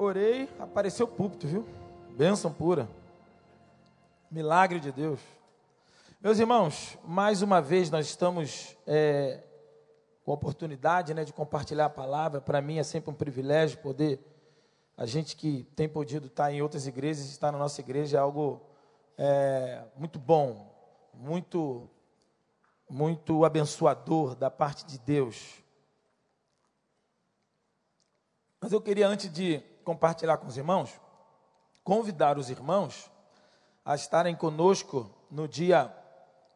Orei, apareceu o púlpito, viu? Bênção pura. Milagre de Deus. Meus irmãos, mais uma vez nós estamos é, com a oportunidade né, de compartilhar a palavra. Para mim é sempre um privilégio poder, a gente que tem podido estar em outras igrejas, estar na nossa igreja é algo é, muito bom, muito, muito abençoador da parte de Deus. Mas eu queria, antes de compartilhar com os irmãos, convidar os irmãos a estarem conosco no dia.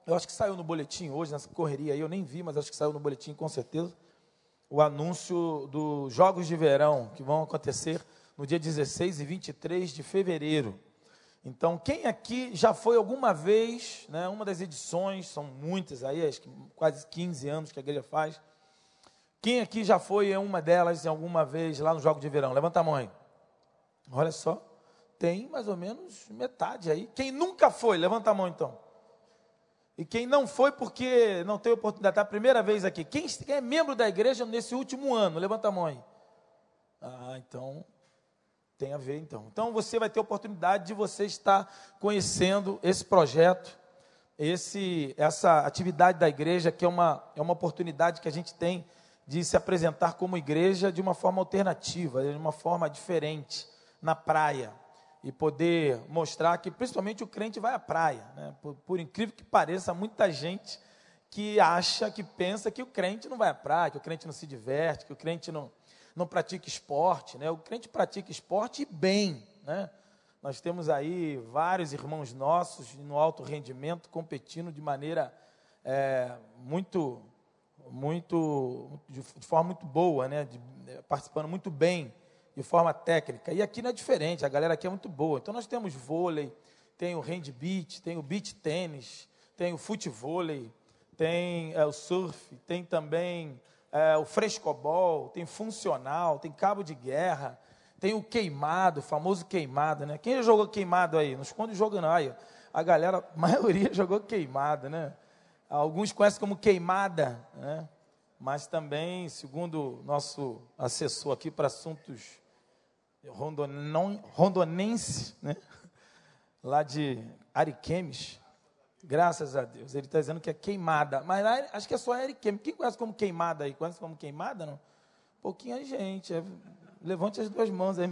Eu acho que saiu no boletim hoje, nessa correria aí, eu nem vi, mas acho que saiu no boletim com certeza. O anúncio dos Jogos de Verão, que vão acontecer no dia 16 e 23 de fevereiro. Então, quem aqui já foi alguma vez, né, uma das edições, são muitas aí, acho que quase 15 anos que a igreja faz, quem aqui já foi em uma delas em alguma vez lá no Jogo de Verão? Levanta a mão aí. Olha só, tem mais ou menos metade aí. Quem nunca foi, levanta a mão então. E quem não foi porque não teve oportunidade, está a primeira vez aqui. Quem é membro da igreja nesse último ano? Levanta a mão aí. Ah, então tem a ver então. Então você vai ter oportunidade de você estar conhecendo esse projeto, esse, essa atividade da igreja, que é uma, é uma oportunidade que a gente tem de se apresentar como igreja de uma forma alternativa, de uma forma diferente, na praia. E poder mostrar que, principalmente, o crente vai à praia. Né? Por, por, incrível que pareça, muita gente que acha, que pensa que o crente não vai à praia, que o crente não se diverte, que o crente não, não pratica esporte. Né? O crente pratica esporte bem. Né? Nós temos aí vários irmãos nossos no alto rendimento competindo de maneira é, muito muito de, forma muito boa, né? De, eh, participando muito bem, de forma técnica. E aqui não é diferente, a galera aqui é muito boa. Então nós temos vôlei, tem o hand beach, tem o beach tênis, tem o futevôlei, tem é, o surf, tem também é, o frescobol, tem funcional, tem cabo de guerra, tem o queimado, o famoso queimado, né? Quem já jogou queimado aí? Não esconde o jogo não. Aí, a galera, a maioria jogou queimado, né? Alguns conhecem como queimada, né? mas também, segundo nosso assessor aqui para assuntos rondonense, né? lá de Ariquemes, graças a Deus, ele está dizendo que é queimada, mas acho que é só Ariquemes. Quem conhece como queimada aí? Conhece como queimada, não? Pouquinha gente, é, levante as duas mãos aí,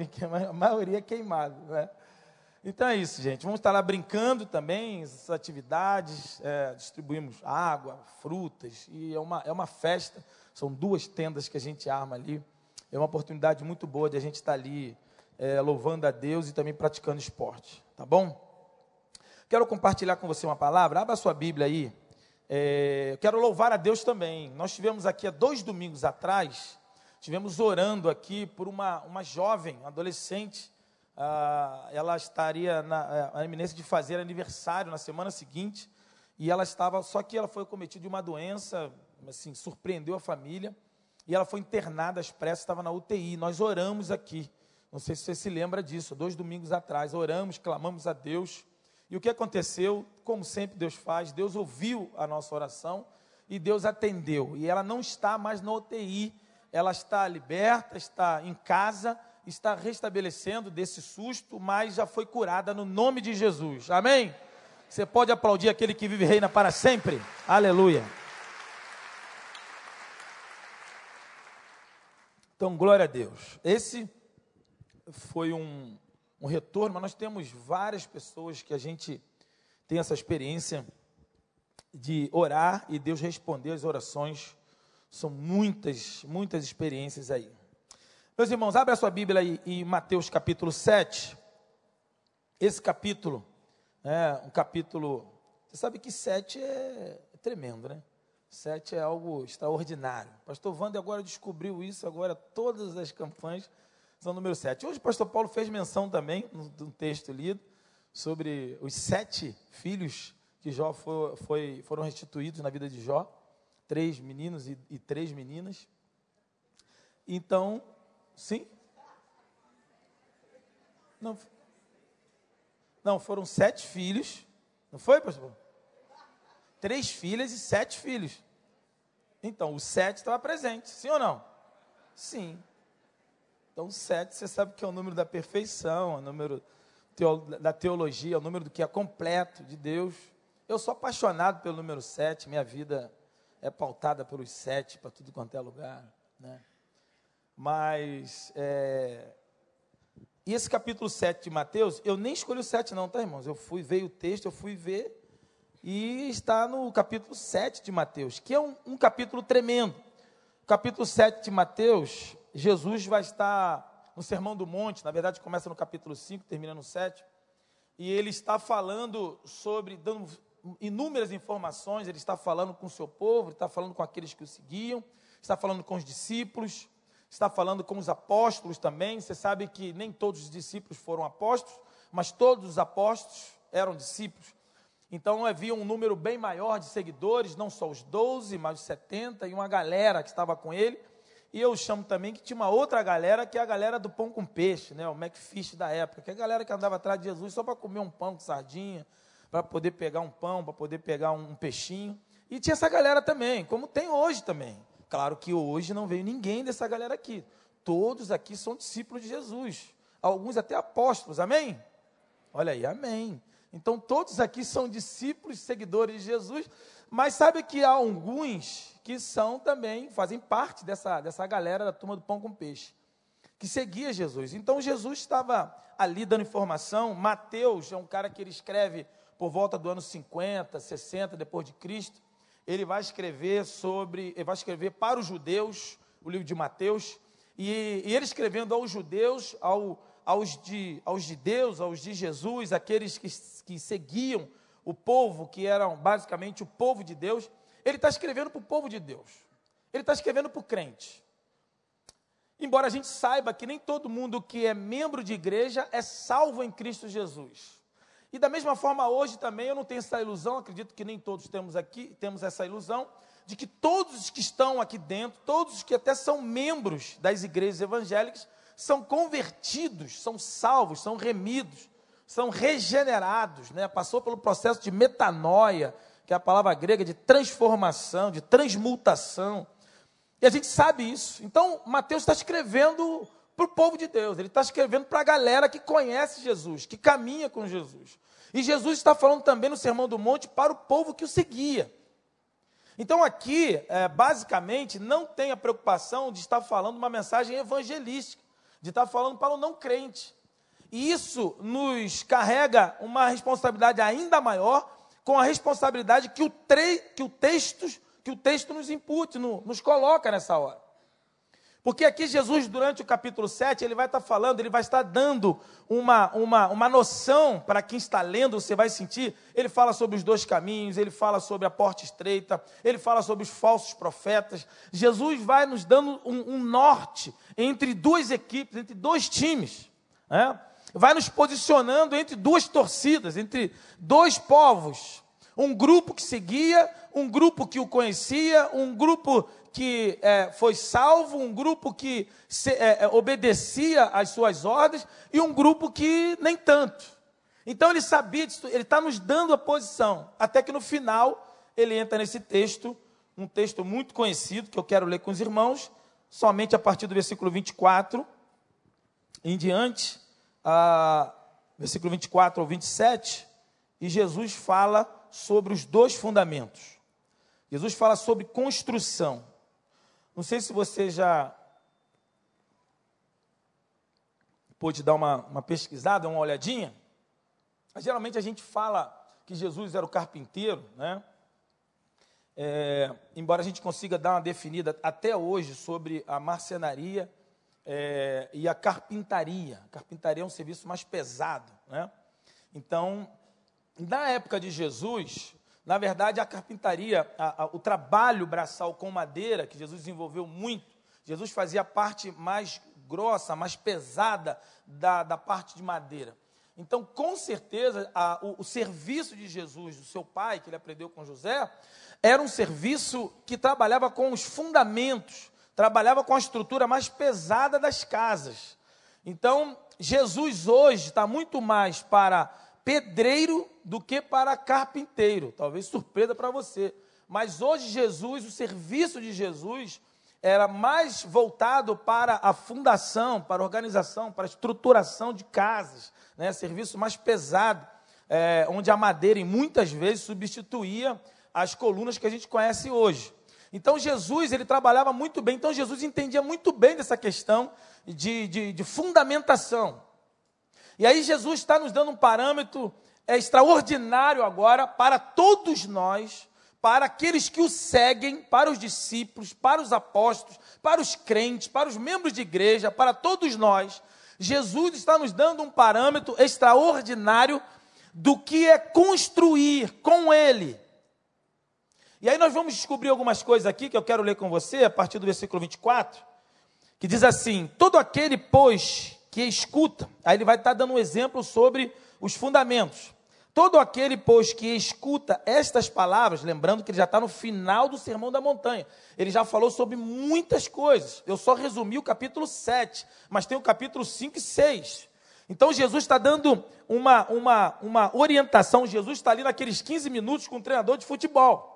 a maioria é queimada, né? Então é isso, gente. Vamos estar lá brincando também, essas atividades, é, distribuímos água, frutas, e é uma, é uma festa. São duas tendas que a gente arma ali. É uma oportunidade muito boa de a gente estar ali é, louvando a Deus e também praticando esporte. Tá bom? Quero compartilhar com você uma palavra. Abra sua Bíblia aí. É, quero louvar a Deus também. Nós tivemos aqui há dois domingos atrás, tivemos orando aqui por uma, uma jovem, uma adolescente, ah, ela estaria na, na iminência de fazer aniversário na semana seguinte, e ela estava, só que ela foi cometida de uma doença, assim, surpreendeu a família, e ela foi internada às pressas, estava na UTI. Nós oramos aqui, não sei se você se lembra disso, dois domingos atrás, oramos, clamamos a Deus, e o que aconteceu? Como sempre Deus faz, Deus ouviu a nossa oração e Deus atendeu. E ela não está mais na UTI, ela está liberta, está em casa está restabelecendo desse susto, mas já foi curada no nome de Jesus. Amém? Você pode aplaudir aquele que vive reina para sempre. Aleluia. Então, glória a Deus. Esse foi um, um retorno, mas nós temos várias pessoas que a gente tem essa experiência de orar e Deus responder as orações. São muitas, muitas experiências aí. Meus irmãos, abre a sua Bíblia aí em Mateus capítulo 7. Esse capítulo é um capítulo. Você sabe que 7 é tremendo, né? 7 é algo extraordinário. Pastor Wander agora descobriu isso, agora todas as campanhas são número 7. Hoje o pastor Paulo fez menção também, no texto lido, sobre os sete filhos que Jó foi, foi, foram restituídos na vida de Jó. Três meninos e, e três meninas. Então, Sim? Não. Não, foram sete filhos. Não foi, pastor? Três filhas e sete filhos. Então, o sete estava presente, sim ou não? Sim. Então, sete, você sabe que é o número da perfeição, é o número da teologia, é o número do que é completo de Deus. Eu sou apaixonado pelo número sete, minha vida é pautada pelos sete para tudo quanto é lugar. Né? Mas, é... e esse capítulo 7 de Mateus, eu nem escolhi o 7 não, tá, irmãos? Eu fui, veio o texto, eu fui ver, e está no capítulo 7 de Mateus, que é um, um capítulo tremendo. Capítulo 7 de Mateus, Jesus vai estar no Sermão do Monte, na verdade começa no capítulo 5, termina no 7, e ele está falando sobre, dando inúmeras informações, ele está falando com o seu povo, ele está falando com aqueles que o seguiam, está falando com os discípulos, está falando com os apóstolos também. Você sabe que nem todos os discípulos foram apóstolos, mas todos os apóstolos eram discípulos. Então havia um número bem maior de seguidores, não só os 12, mas os 70 e uma galera que estava com ele. E eu chamo também que tinha uma outra galera, que é a galera do pão com peixe, né? o McFish da época, que é a galera que andava atrás de Jesus só para comer um pão com sardinha, para poder pegar um pão, para poder pegar um peixinho. E tinha essa galera também, como tem hoje também. Claro que hoje não veio ninguém dessa galera aqui. Todos aqui são discípulos de Jesus. Alguns até apóstolos, amém? Olha aí, amém. Então todos aqui são discípulos, seguidores de Jesus, mas sabe que há alguns que são também, fazem parte dessa, dessa galera da turma do pão com peixe, que seguia Jesus. Então Jesus estava ali dando informação. Mateus é um cara que ele escreve por volta do ano 50, 60 depois de Cristo. Ele vai escrever sobre, ele vai escrever para os judeus o livro de Mateus, e, e ele escrevendo aos judeus, ao, aos, de, aos de Deus, aos de Jesus, aqueles que, que seguiam o povo, que eram basicamente o povo de Deus, ele está escrevendo para o povo de Deus. Ele está escrevendo para o crente. Embora a gente saiba que nem todo mundo que é membro de igreja é salvo em Cristo Jesus. E da mesma forma, hoje também eu não tenho essa ilusão, acredito que nem todos temos aqui, temos essa ilusão, de que todos os que estão aqui dentro, todos os que até são membros das igrejas evangélicas, são convertidos, são salvos, são remidos, são regenerados, né? passou pelo processo de metanoia, que é a palavra grega de transformação, de transmutação. E a gente sabe isso. Então, Mateus está escrevendo para o povo de Deus, ele está escrevendo para a galera que conhece Jesus, que caminha com Jesus. E Jesus está falando também no Sermão do Monte para o povo que o seguia. Então, aqui, é, basicamente, não tem a preocupação de estar falando uma mensagem evangelística, de estar falando para o não crente. E isso nos carrega uma responsabilidade ainda maior, com a responsabilidade que o, tre que o, texto, que o texto nos impute, no, nos coloca nessa hora. Porque aqui Jesus, durante o capítulo 7, ele vai estar falando, ele vai estar dando uma, uma, uma noção para quem está lendo, você vai sentir. Ele fala sobre os dois caminhos, ele fala sobre a porta estreita, ele fala sobre os falsos profetas. Jesus vai nos dando um, um norte entre duas equipes, entre dois times. Né? Vai nos posicionando entre duas torcidas, entre dois povos. Um grupo que seguia, um grupo que o conhecia, um grupo que é, foi salvo, um grupo que se, é, é, obedecia às suas ordens e um grupo que nem tanto. Então ele sabia disso, ele está nos dando a posição, até que no final ele entra nesse texto, um texto muito conhecido que eu quero ler com os irmãos, somente a partir do versículo 24 em diante, a, versículo 24 ao 27, e Jesus fala sobre os dois fundamentos. Jesus fala sobre construção. Não sei se você já pôde dar uma, uma pesquisada, uma olhadinha. Mas, geralmente a gente fala que Jesus era o carpinteiro, né? É, embora a gente consiga dar uma definida até hoje sobre a marcenaria é, e a carpintaria. Carpintaria é um serviço mais pesado, né? Então, na época de Jesus, na verdade, a carpintaria, a, a, o trabalho braçal com madeira, que Jesus desenvolveu muito, Jesus fazia a parte mais grossa, mais pesada da, da parte de madeira. Então, com certeza, a, o, o, serviço de Jesus, do seu pai, que ele aprendeu com José, era um serviço que trabalhava com os fundamentos, trabalhava com a estrutura mais pesada das casas. Então, Jesus hoje está muito mais para pedreiro do que para carpinteiro. Talvez surpresa para você. Mas hoje Jesus, o serviço de Jesus era mais voltado para a fundação, para a organização, para a estruturação de casas, né? serviço mais pesado, é, onde a madeira, muitas vezes, substituía as colunas que a gente conhece hoje. Então Jesus, ele trabalhava muito bem, então Jesus entendia muito bem dessa questão de, de, de fundamentação. E aí Jesus está nos dando um parâmetro é, extraordinário agora para todos nós, para aqueles que o seguem, para os discípulos, para os apóstolos, para os crentes, para os membros de igreja, para todos nós. Jesus está nos dando um parâmetro extraordinário do que é construir com Ele. E aí nós vamos descobrir algumas coisas aqui que eu quero ler com você, a partir do versículo 24, que diz assim: Todo aquele, pois, que escuta, aí ele vai estar dando um exemplo sobre os fundamentos. Todo aquele, pois, que escuta estas palavras, lembrando que ele já está no final do Sermão da Montanha, ele já falou sobre muitas coisas. Eu só resumi o capítulo 7, mas tem o capítulo 5 e 6. Então Jesus está dando uma, uma, uma orientação. Jesus está ali naqueles 15 minutos com o treinador de futebol.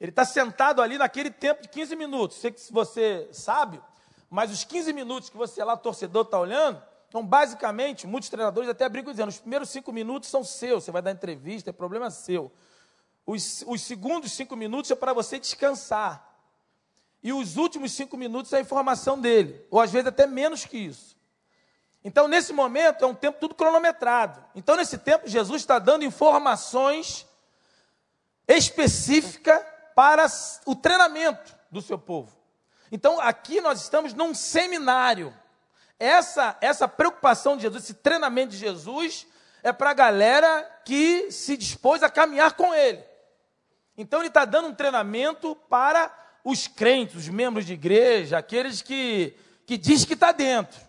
Ele está sentado ali naquele tempo de 15 minutos. Sei que você sabe, mas os 15 minutos que você lá, torcedor, está olhando, então, basicamente, muitos treinadores até brincam dizendo: os primeiros cinco minutos são seus, você vai dar entrevista, é problema seu. Os, os segundos cinco minutos é para você descansar. E os últimos cinco minutos é a informação dele, ou às vezes até menos que isso. Então, nesse momento, é um tempo tudo cronometrado. Então, nesse tempo, Jesus está dando informações específicas para o treinamento do seu povo. Então, aqui nós estamos num seminário. Essa, essa preocupação de Jesus, esse treinamento de Jesus, é para a galera que se dispôs a caminhar com ele. Então, ele está dando um treinamento para os crentes, os membros de igreja, aqueles que, que diz que está dentro.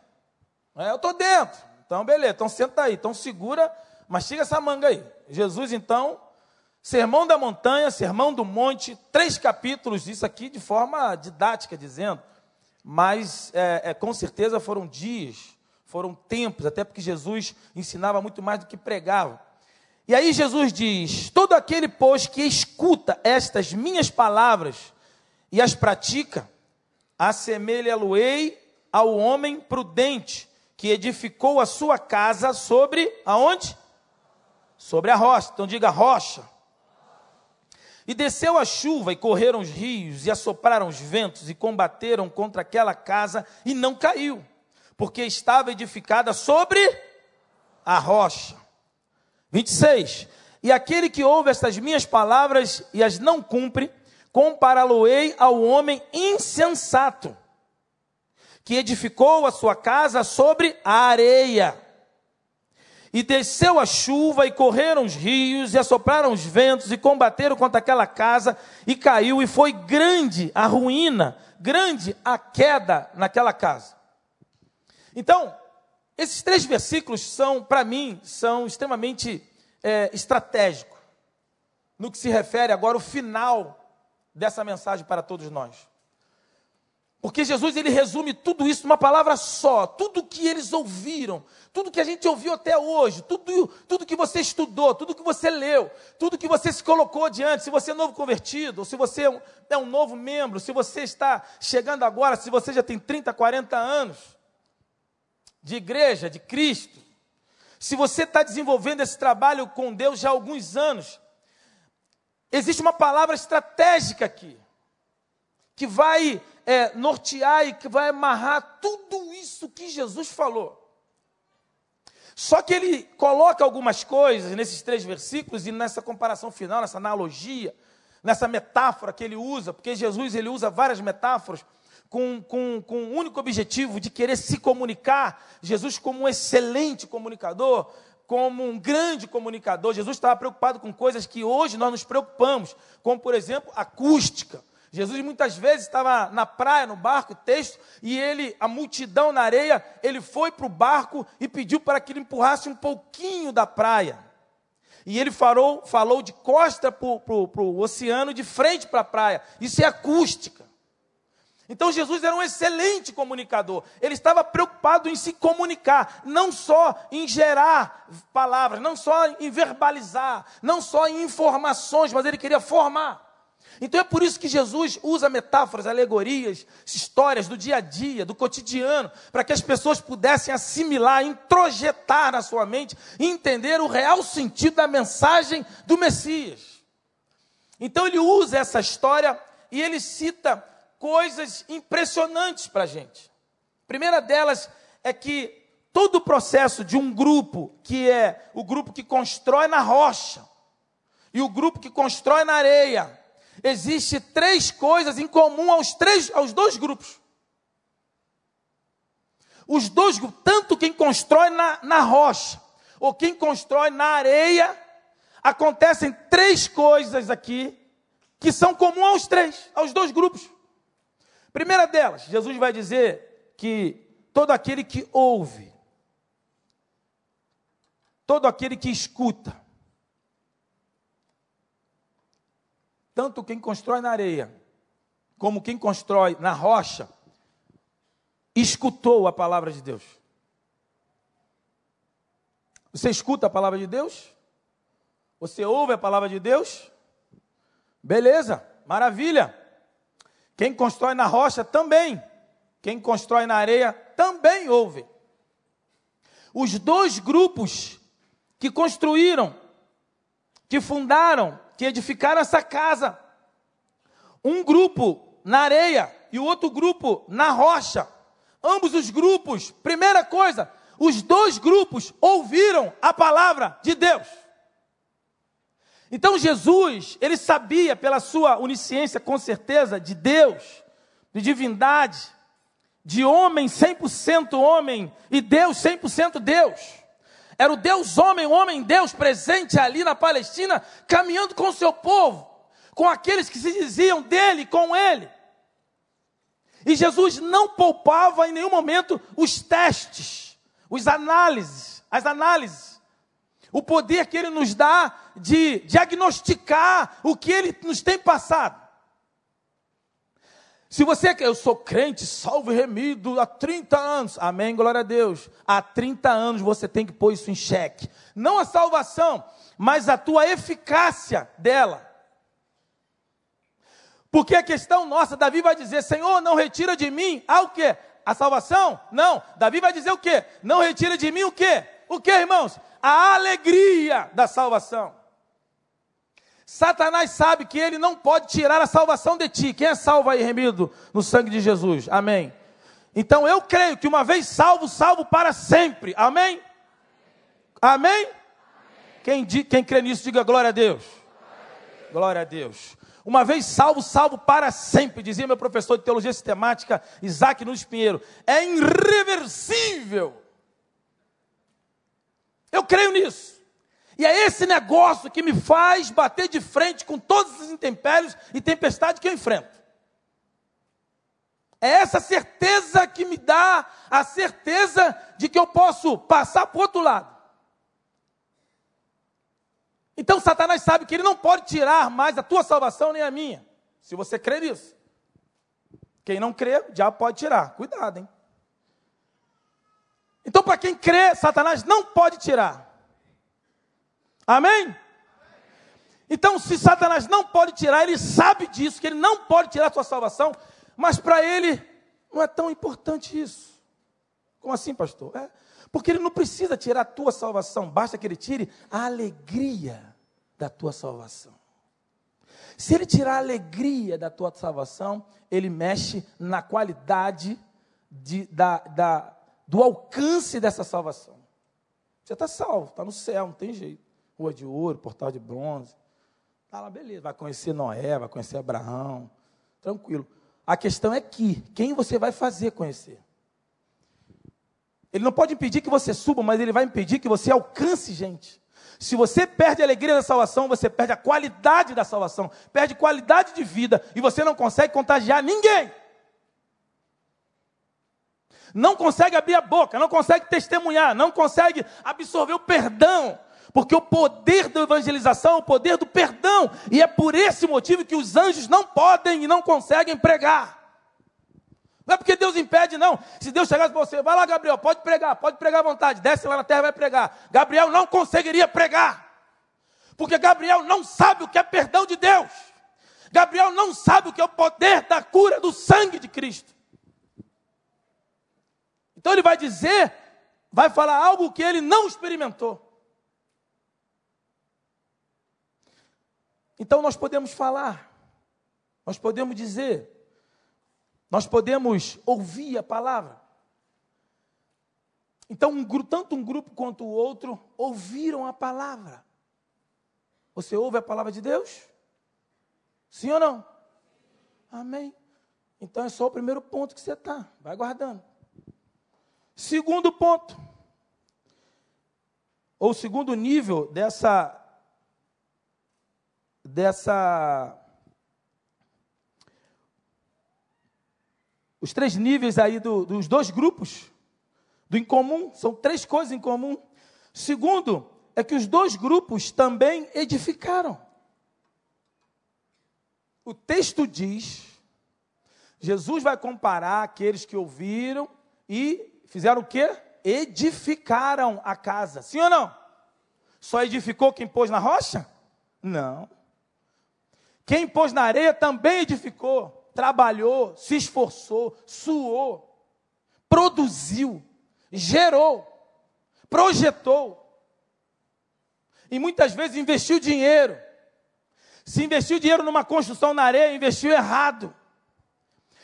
É, eu estou dentro. Então, beleza. Então, senta aí. Então, segura, mastiga essa manga aí. Jesus, então, Sermão da Montanha, Sermão do Monte, três capítulos, isso aqui de forma didática, dizendo, mas é, é, com certeza foram dias, foram tempos, até porque Jesus ensinava muito mais do que pregava. E aí Jesus diz: Todo aquele, pois, que escuta estas minhas palavras e as pratica, assemelha-lo-ei ao homem prudente que edificou a sua casa sobre aonde? Sobre a rocha. Então diga rocha. E desceu a chuva, e correram os rios, e assopraram os ventos, e combateram contra aquela casa, e não caiu, porque estava edificada sobre a rocha. 26. E aquele que ouve estas minhas palavras e as não cumpre, compará-lo-ei ao homem insensato, que edificou a sua casa sobre a areia. E desceu a chuva, e correram os rios, e assopraram os ventos, e combateram contra aquela casa, e caiu, e foi grande a ruína, grande a queda naquela casa. Então, esses três versículos são, para mim, são extremamente é, estratégicos, no que se refere agora ao final dessa mensagem para todos nós. Porque Jesus ele resume tudo isso numa palavra só, tudo que eles ouviram, tudo que a gente ouviu até hoje, tudo, tudo que você estudou, tudo que você leu, tudo que você se colocou diante, se você é novo convertido, ou se você é um, é um novo membro, se você está chegando agora, se você já tem 30, 40 anos de igreja, de Cristo, se você está desenvolvendo esse trabalho com Deus já há alguns anos, existe uma palavra estratégica aqui, que vai é, nortear e que vai amarrar tudo isso que Jesus falou. Só que ele coloca algumas coisas nesses três versículos e nessa comparação final, nessa analogia, nessa metáfora que ele usa, porque Jesus ele usa várias metáforas com, com, com o único objetivo de querer se comunicar. Jesus, como um excelente comunicador, como um grande comunicador, Jesus estava preocupado com coisas que hoje nós nos preocupamos, como, por exemplo, acústica. Jesus muitas vezes estava na praia, no barco, texto, e ele, a multidão na areia, ele foi para o barco e pediu para que ele empurrasse um pouquinho da praia. E ele falou, falou de costa para o oceano, de frente para a praia. Isso é acústica. Então Jesus era um excelente comunicador. Ele estava preocupado em se comunicar, não só em gerar palavras, não só em verbalizar, não só em informações, mas ele queria formar. Então é por isso que Jesus usa metáforas, alegorias, histórias do dia a dia, do cotidiano, para que as pessoas pudessem assimilar, introjetar na sua mente e entender o real sentido da mensagem do Messias. Então ele usa essa história e ele cita coisas impressionantes para a gente. A primeira delas é que todo o processo de um grupo, que é o grupo que constrói na rocha, e o grupo que constrói na areia, existe três coisas em comum aos, três, aos dois grupos. Os dois grupos, tanto quem constrói na, na rocha, ou quem constrói na areia, acontecem três coisas aqui que são comuns aos três, aos dois grupos. Primeira delas, Jesus vai dizer que todo aquele que ouve, todo aquele que escuta, tanto quem constrói na areia, como quem constrói na rocha, escutou a palavra de Deus. Você escuta a palavra de Deus? Você ouve a palavra de Deus? Beleza, maravilha. Quem constrói na rocha também. Quem constrói na areia também ouve. Os dois grupos que construíram, que fundaram, que edificaram essa casa. Um grupo na areia e o outro grupo na rocha. Ambos os grupos, primeira coisa, os dois grupos ouviram a palavra de Deus. Então Jesus, ele sabia pela sua onisciência, com certeza, de Deus, de divindade, de homem 100% homem e Deus 100% Deus. Era o Deus homem, o homem Deus presente ali na Palestina, caminhando com o seu povo, com aqueles que se diziam dele, com ele. E Jesus não poupava em nenhum momento os testes, os análises, as análises. O poder que ele nos dá de diagnosticar o que ele nos tem passado. Se você quer, eu sou crente, salvo e remido há 30 anos. Amém, glória a Deus. Há 30 anos você tem que pôr isso em xeque. Não a salvação, mas a tua eficácia dela. Porque a questão nossa, Davi vai dizer: Senhor, não retira de mim ah, o quê? A salvação? Não. Davi vai dizer o quê? Não retira de mim o quê? O quê, irmãos? A alegria da salvação. Satanás sabe que ele não pode tirar a salvação de ti. Quem é salvo aí, remido no sangue de Jesus? Amém. Então eu creio que uma vez salvo, salvo para sempre. Amém? Amém? Quem, quem crê nisso, diga glória a Deus. Glória a Deus. Uma vez salvo, salvo para sempre, dizia meu professor de teologia sistemática, Isaac Nunes Pinheiro. É irreversível. Eu creio nisso. E é esse negócio que me faz bater de frente com todos os intempéries e tempestades que eu enfrento. É essa certeza que me dá a certeza de que eu posso passar para o outro lado. Então Satanás sabe que ele não pode tirar mais a tua salvação nem a minha, se você crê nisso. Quem não crê, já pode tirar. Cuidado, hein? Então, para quem crê, Satanás não pode tirar. Amém? Então, se Satanás não pode tirar, ele sabe disso, que ele não pode tirar a sua salvação, mas para ele não é tão importante isso. Como assim, pastor? É, porque ele não precisa tirar a tua salvação, basta que ele tire a alegria da tua salvação. Se ele tirar a alegria da tua salvação, ele mexe na qualidade de, da, da, do alcance dessa salvação. Você está salvo, está no céu, não tem jeito. Rua de Ouro, Portal de Bronze. Tá lá, beleza. Vai conhecer Noé, vai conhecer Abraão. Tranquilo. A questão é que, quem você vai fazer conhecer? Ele não pode impedir que você suba, mas ele vai impedir que você alcance gente. Se você perde a alegria da salvação, você perde a qualidade da salvação, perde qualidade de vida e você não consegue contagiar ninguém. Não consegue abrir a boca, não consegue testemunhar, não consegue absorver o perdão, porque o poder da evangelização é o poder do perdão. E é por esse motivo que os anjos não podem e não conseguem pregar. Não é porque Deus impede, não. Se Deus chegasse para você, vai lá, Gabriel, pode pregar, pode pregar à vontade, desce lá na terra e vai pregar. Gabriel não conseguiria pregar. Porque Gabriel não sabe o que é perdão de Deus. Gabriel não sabe o que é o poder da cura do sangue de Cristo. Então ele vai dizer, vai falar algo que ele não experimentou. Então nós podemos falar, nós podemos dizer, nós podemos ouvir a palavra. Então, um, tanto um grupo quanto o outro ouviram a palavra. Você ouve a palavra de Deus? Sim ou não? Amém. Então é só o primeiro ponto que você está. Vai guardando. Segundo ponto. Ou segundo nível dessa dessa os três níveis aí do, dos dois grupos do incomum, são três coisas em comum. Segundo, é que os dois grupos também edificaram. O texto diz, Jesus vai comparar aqueles que ouviram e fizeram o quê? Edificaram a casa. Sim ou não? Só edificou quem pôs na rocha? Não. Quem pôs na areia também edificou, trabalhou, se esforçou, suou, produziu, gerou, projetou. E muitas vezes investiu dinheiro. Se investiu dinheiro numa construção na areia, investiu errado.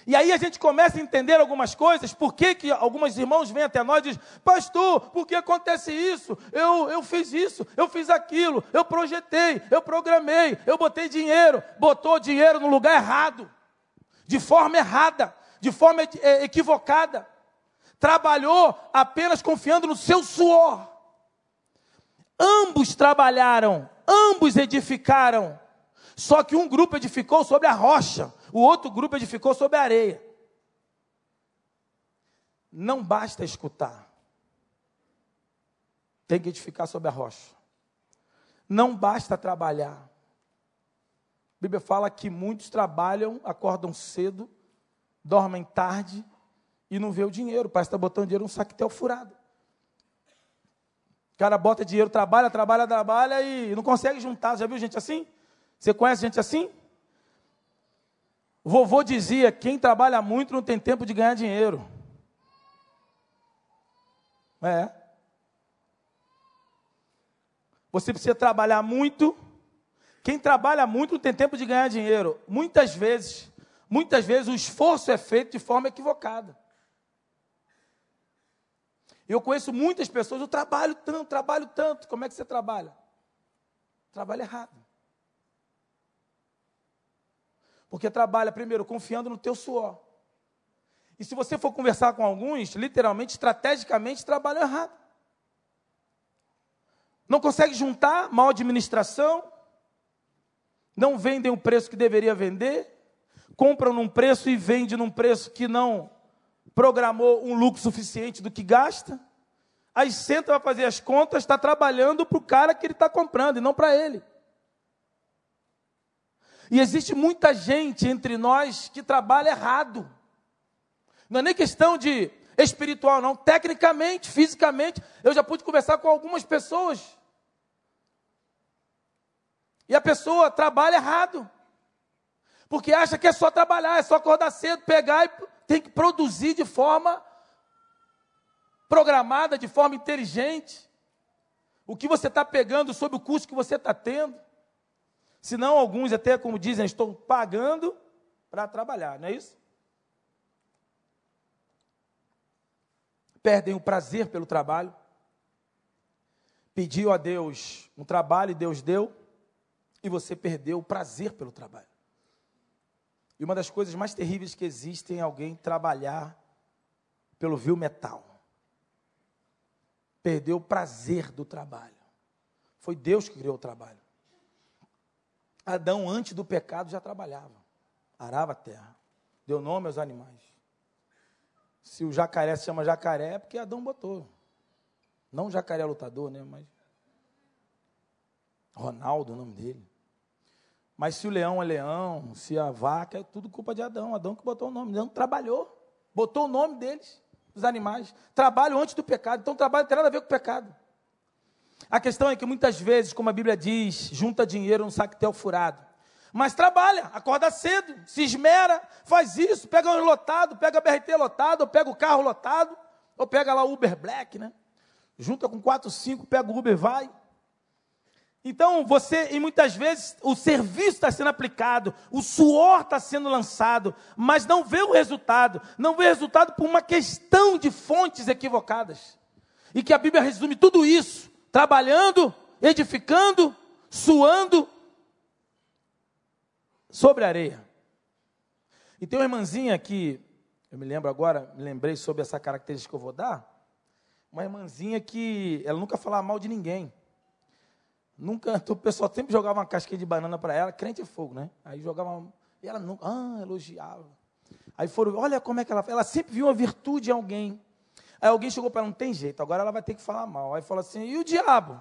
E aí a gente começa a entender algumas coisas, por que, que alguns irmãos vêm até nós e dizem, pastor, por que acontece isso? Eu, eu fiz isso, eu fiz aquilo, eu projetei, eu programei, eu botei dinheiro, botou dinheiro no lugar errado, de forma errada, de forma é, equivocada. Trabalhou apenas confiando no seu suor. Ambos trabalharam, ambos edificaram, só que um grupo edificou sobre a rocha, o outro grupo edificou sobre a areia. Não basta escutar, tem que edificar sobre a rocha. Não basta trabalhar. A Bíblia fala que muitos trabalham, acordam cedo, dormem tarde e não vê o dinheiro. Parece que está botando dinheiro num saquetel furado. O cara bota dinheiro, trabalha, trabalha, trabalha e não consegue juntar. Já viu gente assim? Você conhece gente assim? Vovô dizia: quem trabalha muito não tem tempo de ganhar dinheiro. É. Você precisa trabalhar muito. Quem trabalha muito não tem tempo de ganhar dinheiro. Muitas vezes, muitas vezes o esforço é feito de forma equivocada. Eu conheço muitas pessoas, eu trabalho tanto, trabalho tanto. Como é que você trabalha? Trabalho errado. Porque trabalha, primeiro, confiando no teu suor. E se você for conversar com alguns, literalmente, estrategicamente, trabalham errado. Não consegue juntar, mal administração, não vendem o preço que deveria vender, compram num preço e vende num preço que não programou um lucro suficiente do que gasta. Aí senta para fazer as contas, está trabalhando para o cara que ele está comprando e não para ele. E existe muita gente entre nós que trabalha errado. Não é nem questão de espiritual, não. Tecnicamente, fisicamente, eu já pude conversar com algumas pessoas. E a pessoa trabalha errado. Porque acha que é só trabalhar, é só acordar cedo, pegar e tem que produzir de forma programada, de forma inteligente. O que você está pegando sobre o custo que você está tendo. Senão, alguns até, como dizem, estou pagando para trabalhar, não é isso? Perdem o prazer pelo trabalho. Pediu a Deus um trabalho e Deus deu, e você perdeu o prazer pelo trabalho. E uma das coisas mais terríveis que existem é alguém trabalhar pelo vil metal. Perdeu o prazer do trabalho. Foi Deus que criou o trabalho. Adão, antes do pecado, já trabalhava, arava a terra, deu nome aos animais. Se o jacaré se chama jacaré, é porque Adão botou. Não jacaré lutador, né? Mas. Ronaldo, o nome dele. Mas se o leão é leão, se a vaca, é tudo culpa de Adão. Adão que botou o nome. Adão trabalhou, botou o nome deles, dos animais. Trabalho antes do pecado. Então, trabalho não tem nada a ver com o pecado. A questão é que muitas vezes, como a Bíblia diz, junta dinheiro num saquetel furado. Mas trabalha, acorda cedo, se esmera, faz isso, pega um lotado, pega BRT lotado, ou pega o carro lotado, ou pega lá o Uber Black, né? Junta com quatro, cinco, pega o Uber vai. Então você, e muitas vezes, o serviço está sendo aplicado, o suor está sendo lançado, mas não vê o resultado. Não vê o resultado por uma questão de fontes equivocadas. E que a Bíblia resume tudo isso: trabalhando, edificando, suando sobre a areia. E tem uma irmãzinha que, eu me lembro agora, me lembrei sobre essa característica que eu vou dar. Uma irmãzinha que ela nunca falava mal de ninguém. Nunca, o pessoal sempre jogava uma casquinha de banana para ela, crente é fogo, né? Aí jogava, e ela nunca, ah, elogiava. Aí foram, olha como é que ela, ela sempre viu uma virtude em alguém. Aí alguém chegou para ela, não tem jeito, agora ela vai ter que falar mal. Aí falou assim, e o diabo?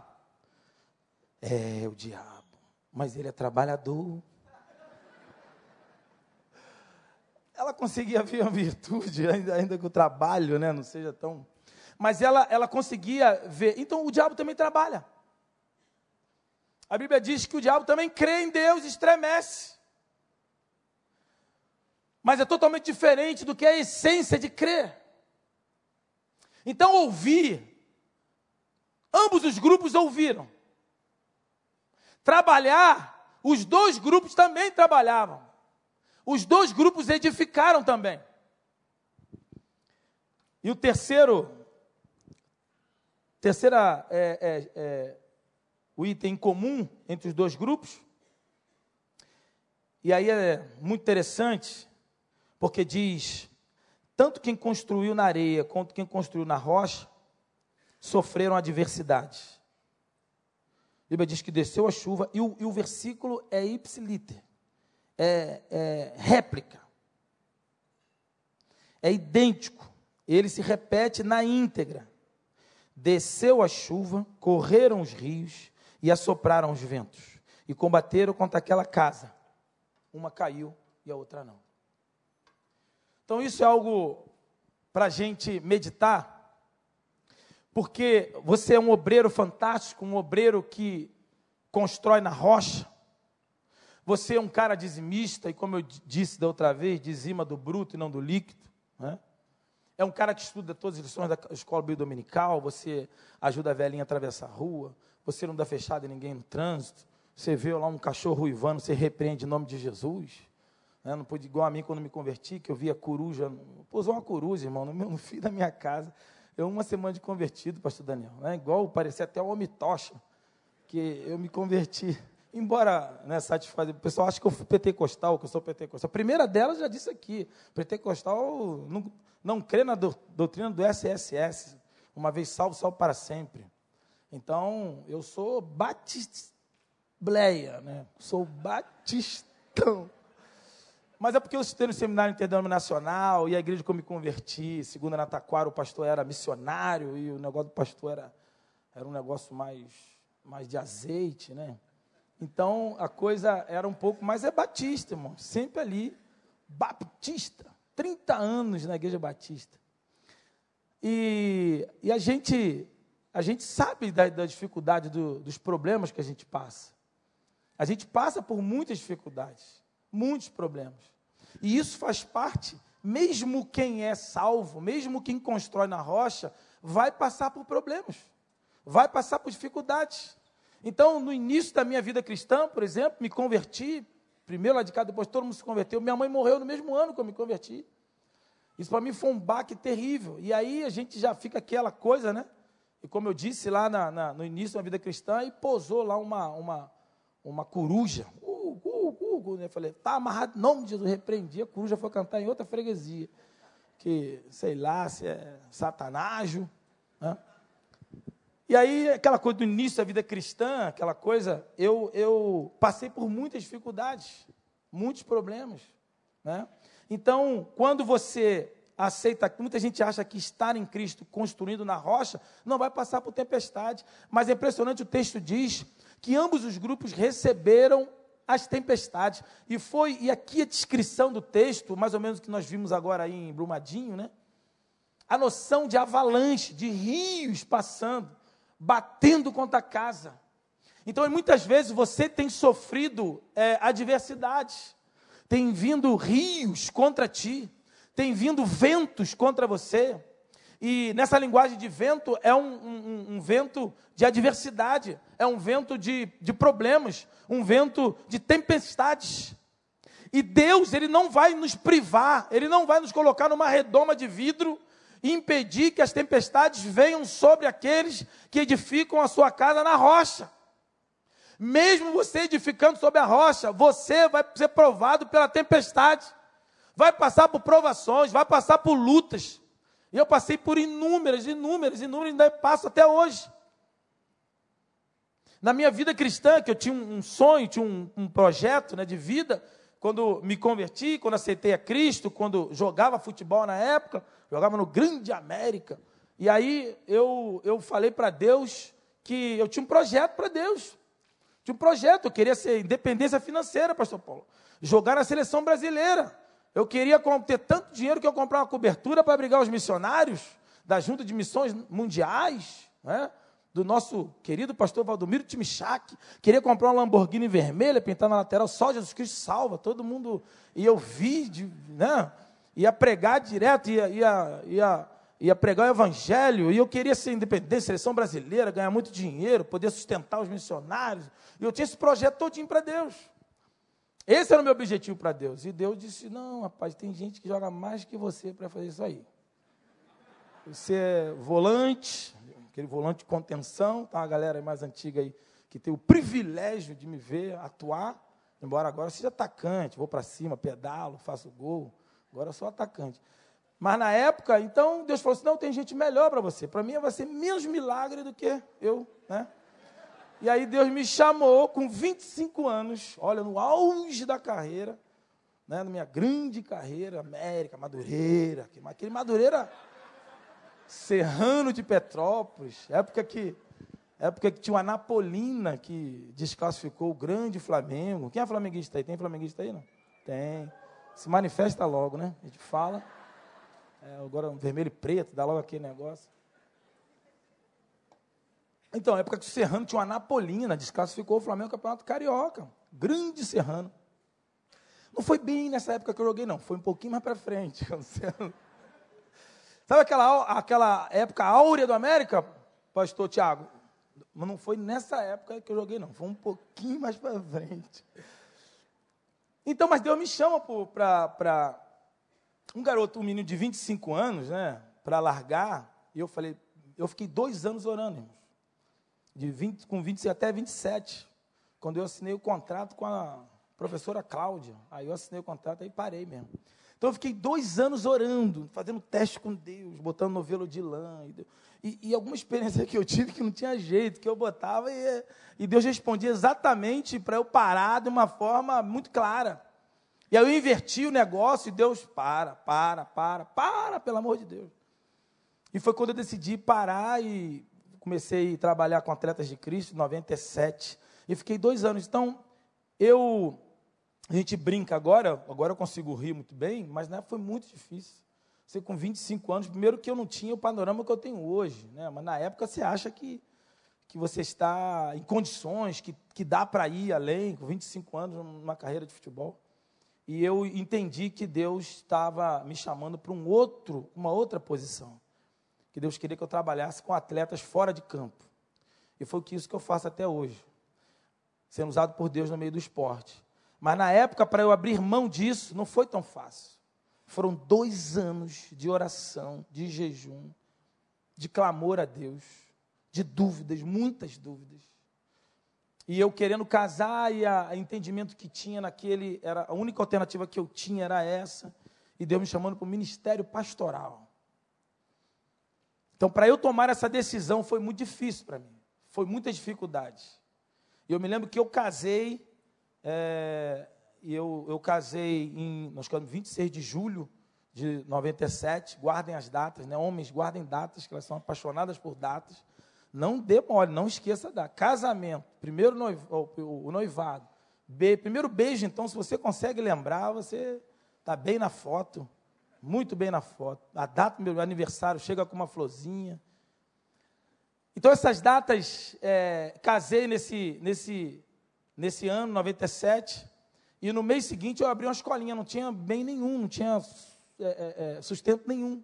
É, o diabo, mas ele é trabalhador. Ela conseguia ver uma virtude, ainda, que o trabalho né, não seja tão. Mas ela, ela conseguia ver. Então o diabo também trabalha. A Bíblia diz que o diabo também crê em Deus, estremece. Mas é totalmente diferente do que a essência de crer. Então, ouvir. Ambos os grupos ouviram. Trabalhar, os dois grupos também trabalhavam. Os dois grupos edificaram também. E o terceiro, terceira é, é, é, o item comum entre os dois grupos. E aí é muito interessante, porque diz: tanto quem construiu na areia quanto quem construiu na rocha sofreram adversidade. A Bíblia diz que desceu a chuva, e o, e o versículo é ipsiliter, é, é réplica, é idêntico, ele se repete na íntegra. Desceu a chuva, correram os rios, e assopraram os ventos e combateram contra aquela casa. Uma caiu e a outra não. Então, isso é algo para a gente meditar, porque você é um obreiro fantástico, um obreiro que constrói na rocha. Você é um cara dizimista, e como eu disse da outra vez, dizima do bruto e não do líquido. Né? É um cara que estuda todas as lições da escola biodominical, você ajuda a velhinha a atravessar a rua, você não dá fechada em ninguém no trânsito, você vê lá um cachorro ruivando, você repreende em nome de Jesus. Né? Não pode igual a mim quando me converti, que eu via coruja, pousou uma coruja, irmão, no, meu, no fim da minha casa. Eu, uma semana de convertido, pastor Daniel, né? igual parecia até uma homem tocha, que eu me converti. Embora né, satisfazer, o pessoal acha que eu fui pentecostal, que eu sou pentecostal. A primeira delas já disse aqui: pentecostal não, não crê na do, doutrina do SSS. Uma vez salvo, salvo para sempre. Então, eu sou batistbleia, né? Sou batistão. Mas é porque eu estudei no seminário interdenominacional e a igreja que eu me converti, segundo a Taquara, o pastor era missionário e o negócio do pastor era, era um negócio mais, mais de azeite, né? Então, a coisa era um pouco, mas é batista, irmão. Sempre ali, baptista. 30 anos na igreja batista. E, e a gente a gente sabe da, da dificuldade do, dos problemas que a gente passa. A gente passa por muitas dificuldades, muitos problemas. E isso faz parte, mesmo quem é salvo, mesmo quem constrói na rocha, vai passar por problemas, vai passar por dificuldades. Então, no início da minha vida cristã, por exemplo, me converti, primeiro lá de cá, depois todo mundo se converteu. Minha mãe morreu no mesmo ano que eu me converti. Isso para mim foi um baque terrível. E aí a gente já fica aquela coisa, né? E como eu disse lá na, na, no início da vida cristã, e posou lá uma, uma, uma coruja. Uh. Eu falei, tá amarrado, em nome de Jesus, repreendi. A coruja foi cantar em outra freguesia. Que, sei lá, se é satanágio. Né? E aí, aquela coisa do início da vida cristã, aquela coisa, eu, eu passei por muitas dificuldades, muitos problemas. Né? Então, quando você aceita, muita gente acha que estar em Cristo construindo na rocha não vai passar por tempestade, mas é impressionante o texto diz que ambos os grupos receberam as tempestades. E foi, e aqui a descrição do texto, mais ou menos o que nós vimos agora aí em Brumadinho, né? A noção de avalanche, de rios passando, batendo contra a casa. Então, muitas vezes você tem sofrido é, adversidades, tem vindo rios contra ti, tem vindo ventos contra você. E nessa linguagem de vento é um, um, um vento de adversidade, é um vento de, de problemas, um vento de tempestades. E Deus, Ele não vai nos privar, Ele não vai nos colocar numa redoma de vidro e impedir que as tempestades venham sobre aqueles que edificam a sua casa na rocha. Mesmo você edificando sobre a rocha, você vai ser provado pela tempestade, vai passar por provações, vai passar por lutas. E eu passei por inúmeras, inúmeras, inúmeras, ainda passo até hoje. Na minha vida cristã, que eu tinha um sonho, tinha um, um projeto né, de vida, quando me converti, quando aceitei a Cristo, quando jogava futebol na época, jogava no Grande América. E aí eu, eu falei para Deus que eu tinha um projeto para Deus. Tinha um projeto, eu queria ser independência financeira, pastor Paulo. Jogar na seleção brasileira. Eu queria ter tanto dinheiro que eu comprar uma cobertura para abrigar os missionários da Junta de Missões Mundiais. Né? do nosso querido pastor Valdomiro Timichak, queria comprar uma Lamborghini vermelha, pintar na lateral, só Jesus Cristo salva, todo mundo, e eu vi, né, ia pregar direto, ia, ia, ia, ia pregar o evangelho, e eu queria ser independente, seleção brasileira, ganhar muito dinheiro, poder sustentar os missionários, e eu tinha esse projeto todinho para Deus. Esse era o meu objetivo para Deus. E Deus disse: Não, rapaz, tem gente que joga mais que você para fazer isso aí. Você é volante, aquele volante de contenção, tá uma galera mais antiga aí que tem o privilégio de me ver atuar, embora agora seja atacante, vou para cima, pedalo, faço gol, agora sou atacante. Mas na época, então, Deus falou assim: não, tem gente melhor para você. Para mim vai ser menos milagre do que eu, né? E aí Deus me chamou com 25 anos, olha, no auge da carreira, né, na minha grande carreira, América, Madureira, aquele Madureira Serrano de Petrópolis, época que, época que tinha uma Napolina que desclassificou o grande Flamengo. Quem é flamenguista aí? Tem flamenguista aí, não? Tem. Se manifesta logo, né? A gente fala. É, agora um vermelho e preto, dá logo aquele negócio. Então, época que o Serrano tinha uma Napolina, desclassificou o Flamengo Campeonato Carioca. Grande Serrano. Não foi bem nessa época que eu joguei, não. Foi um pouquinho mais para frente. Sabe aquela, aquela época áurea do América, pastor Tiago? Mas não foi nessa época que eu joguei, não. Foi um pouquinho mais para frente. Então, mas Deus me chama para um garoto, um menino de 25 anos, né? Para largar. E eu falei, eu fiquei dois anos orando, irmãos. De 20, com 20 até 27. Quando eu assinei o contrato com a professora Cláudia. Aí eu assinei o contrato, aí parei mesmo. Então eu fiquei dois anos orando, fazendo teste com Deus, botando novelo de lã. E, e, alguma experiência que eu tive que não tinha jeito, que eu botava e, e Deus respondia exatamente para eu parar de uma forma muito clara. E aí eu inverti o negócio e Deus, para, para, para, para, pelo amor de Deus. E foi quando eu decidi parar e comecei a trabalhar com atletas de Cristo em 97. E fiquei dois anos. Então, eu a gente brinca agora, agora eu consigo rir muito bem, mas época foi muito difícil. Você com 25 anos, primeiro que eu não tinha o panorama que eu tenho hoje, né? mas na época você acha que, que você está em condições, que, que dá para ir além, com 25 anos, numa carreira de futebol. E eu entendi que Deus estava me chamando para um outro, uma outra posição. Que Deus queria que eu trabalhasse com atletas fora de campo. E foi isso que eu faço até hoje. Sendo usado por Deus no meio do esporte. Mas na época, para eu abrir mão disso, não foi tão fácil. Foram dois anos de oração, de jejum, de clamor a Deus, de dúvidas, muitas dúvidas. E eu querendo casar, e o entendimento que tinha naquele, era a única alternativa que eu tinha era essa, e Deus me chamando para o ministério pastoral. Então, para eu tomar essa decisão foi muito difícil para mim, foi muita dificuldade. E eu me lembro que eu casei, é, eu, eu casei em, nós casamos 26 de julho de 97. Guardem as datas, né? Homens, guardem datas, que elas são apaixonadas por datas. Não dê mole, não esqueça da casamento, primeiro noivo, o, noivado. Be, primeiro beijo, então, se você consegue lembrar, você está bem na foto, muito bem na foto. A data do meu aniversário chega com uma florzinha. Então essas datas, é, casei nesse, nesse, nesse ano, 97, e no mês seguinte eu abri uma escolinha, não tinha bem nenhum, não tinha é, é, é, sustento nenhum.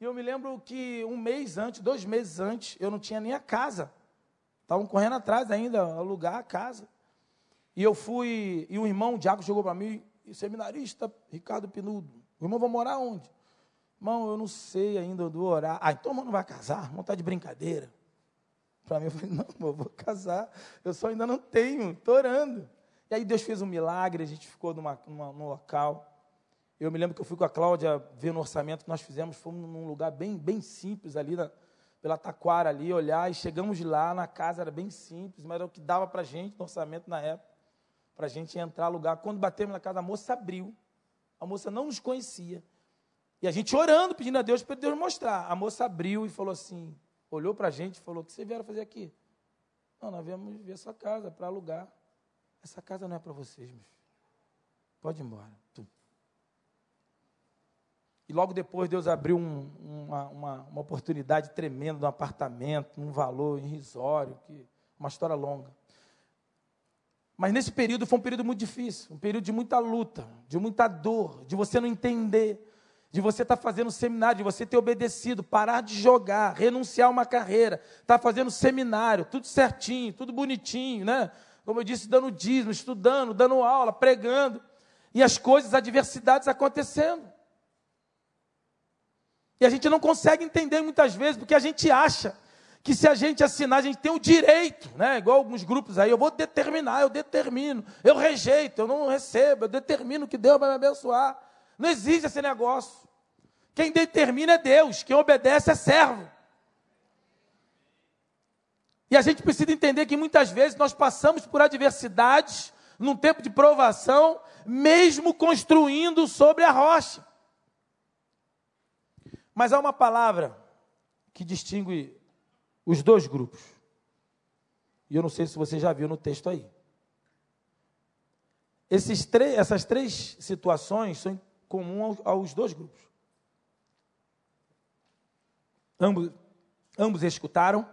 E eu me lembro que um mês antes, dois meses antes, eu não tinha nem a casa. Estavam correndo atrás ainda, alugar a casa. E eu fui, e o irmão, o Diaco, chegou para mim, seminarista Ricardo Pinudo, o irmão vai morar onde? Irmão, eu não sei ainda do orar. Ah, então o irmão não vai casar? Irmão está de brincadeira. Para mim, eu falei, não, eu vou casar. Eu só ainda não tenho, estou orando. E aí Deus fez um milagre, a gente ficou numa, numa, num local. Eu me lembro que eu fui com a Cláudia ver no orçamento que nós fizemos, fomos num lugar bem, bem simples ali, na, pela Taquara ali, olhar, e chegamos lá, na casa era bem simples, mas era o que dava para gente no orçamento na época, para a gente entrar, lugar. Quando batemos na casa, a moça abriu, a moça não nos conhecia, e a gente orando, pedindo a Deus para Deus mostrar. A moça abriu e falou assim, olhou para a gente e falou, o que vocês vieram fazer aqui? Não, nós viemos ver sua casa, para alugar. Essa casa não é para vocês, meus filhos. Pode ir embora. E logo depois Deus abriu um, uma, uma, uma, oportunidade tremenda um apartamento, um valor irrisório, que, uma história longa. Mas nesse período foi um período muito difícil, um período de muita luta, de muita dor, de você não entender, de você estar tá fazendo seminário, de você ter obedecido, parar de jogar, renunciar uma carreira, estar tá fazendo seminário, tudo certinho, tudo bonitinho, né? Como eu disse, dando dízimo, estudando, dando aula, pregando, e as coisas, adversidades acontecendo. E a gente não consegue entender muitas vezes, porque a gente acha que se a gente assinar, a gente tem o direito, né? Igual alguns grupos aí, eu vou determinar, eu determino, eu rejeito, eu não recebo, eu determino que Deus vai me abençoar. Não existe esse negócio. Quem determina é Deus, quem obedece é servo. E a gente precisa entender que muitas vezes nós passamos por adversidades, num tempo de provação, mesmo construindo sobre a rocha. Mas há uma palavra que distingue os dois grupos. E eu não sei se você já viu no texto aí. Esses três, essas três situações são comuns aos, aos dois grupos. Ambos, ambos escutaram,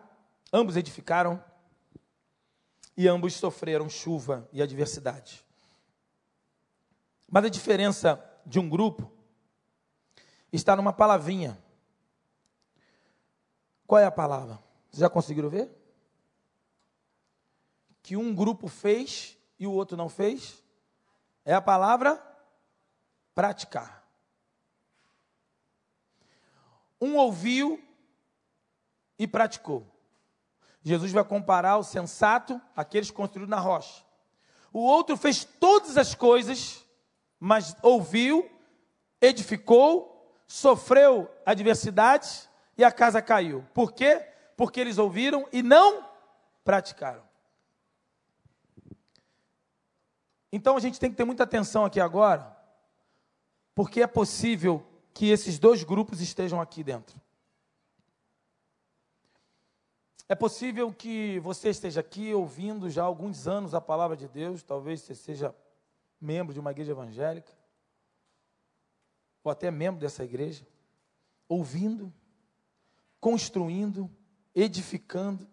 ambos edificaram e ambos sofreram chuva e adversidade. Mas a diferença de um grupo está numa palavrinha. Qual é a palavra? Já conseguiram ver? Que um grupo fez e o outro não fez? É a palavra praticar. Um ouviu e praticou. Jesus vai comparar o sensato àqueles construídos na rocha. O outro fez todas as coisas, mas ouviu, edificou sofreu adversidades e a casa caiu. Por quê? Porque eles ouviram e não praticaram. Então a gente tem que ter muita atenção aqui agora, porque é possível que esses dois grupos estejam aqui dentro. É possível que você esteja aqui ouvindo já há alguns anos a palavra de Deus, talvez você seja membro de uma igreja evangélica ou até membro dessa igreja, ouvindo, construindo, edificando,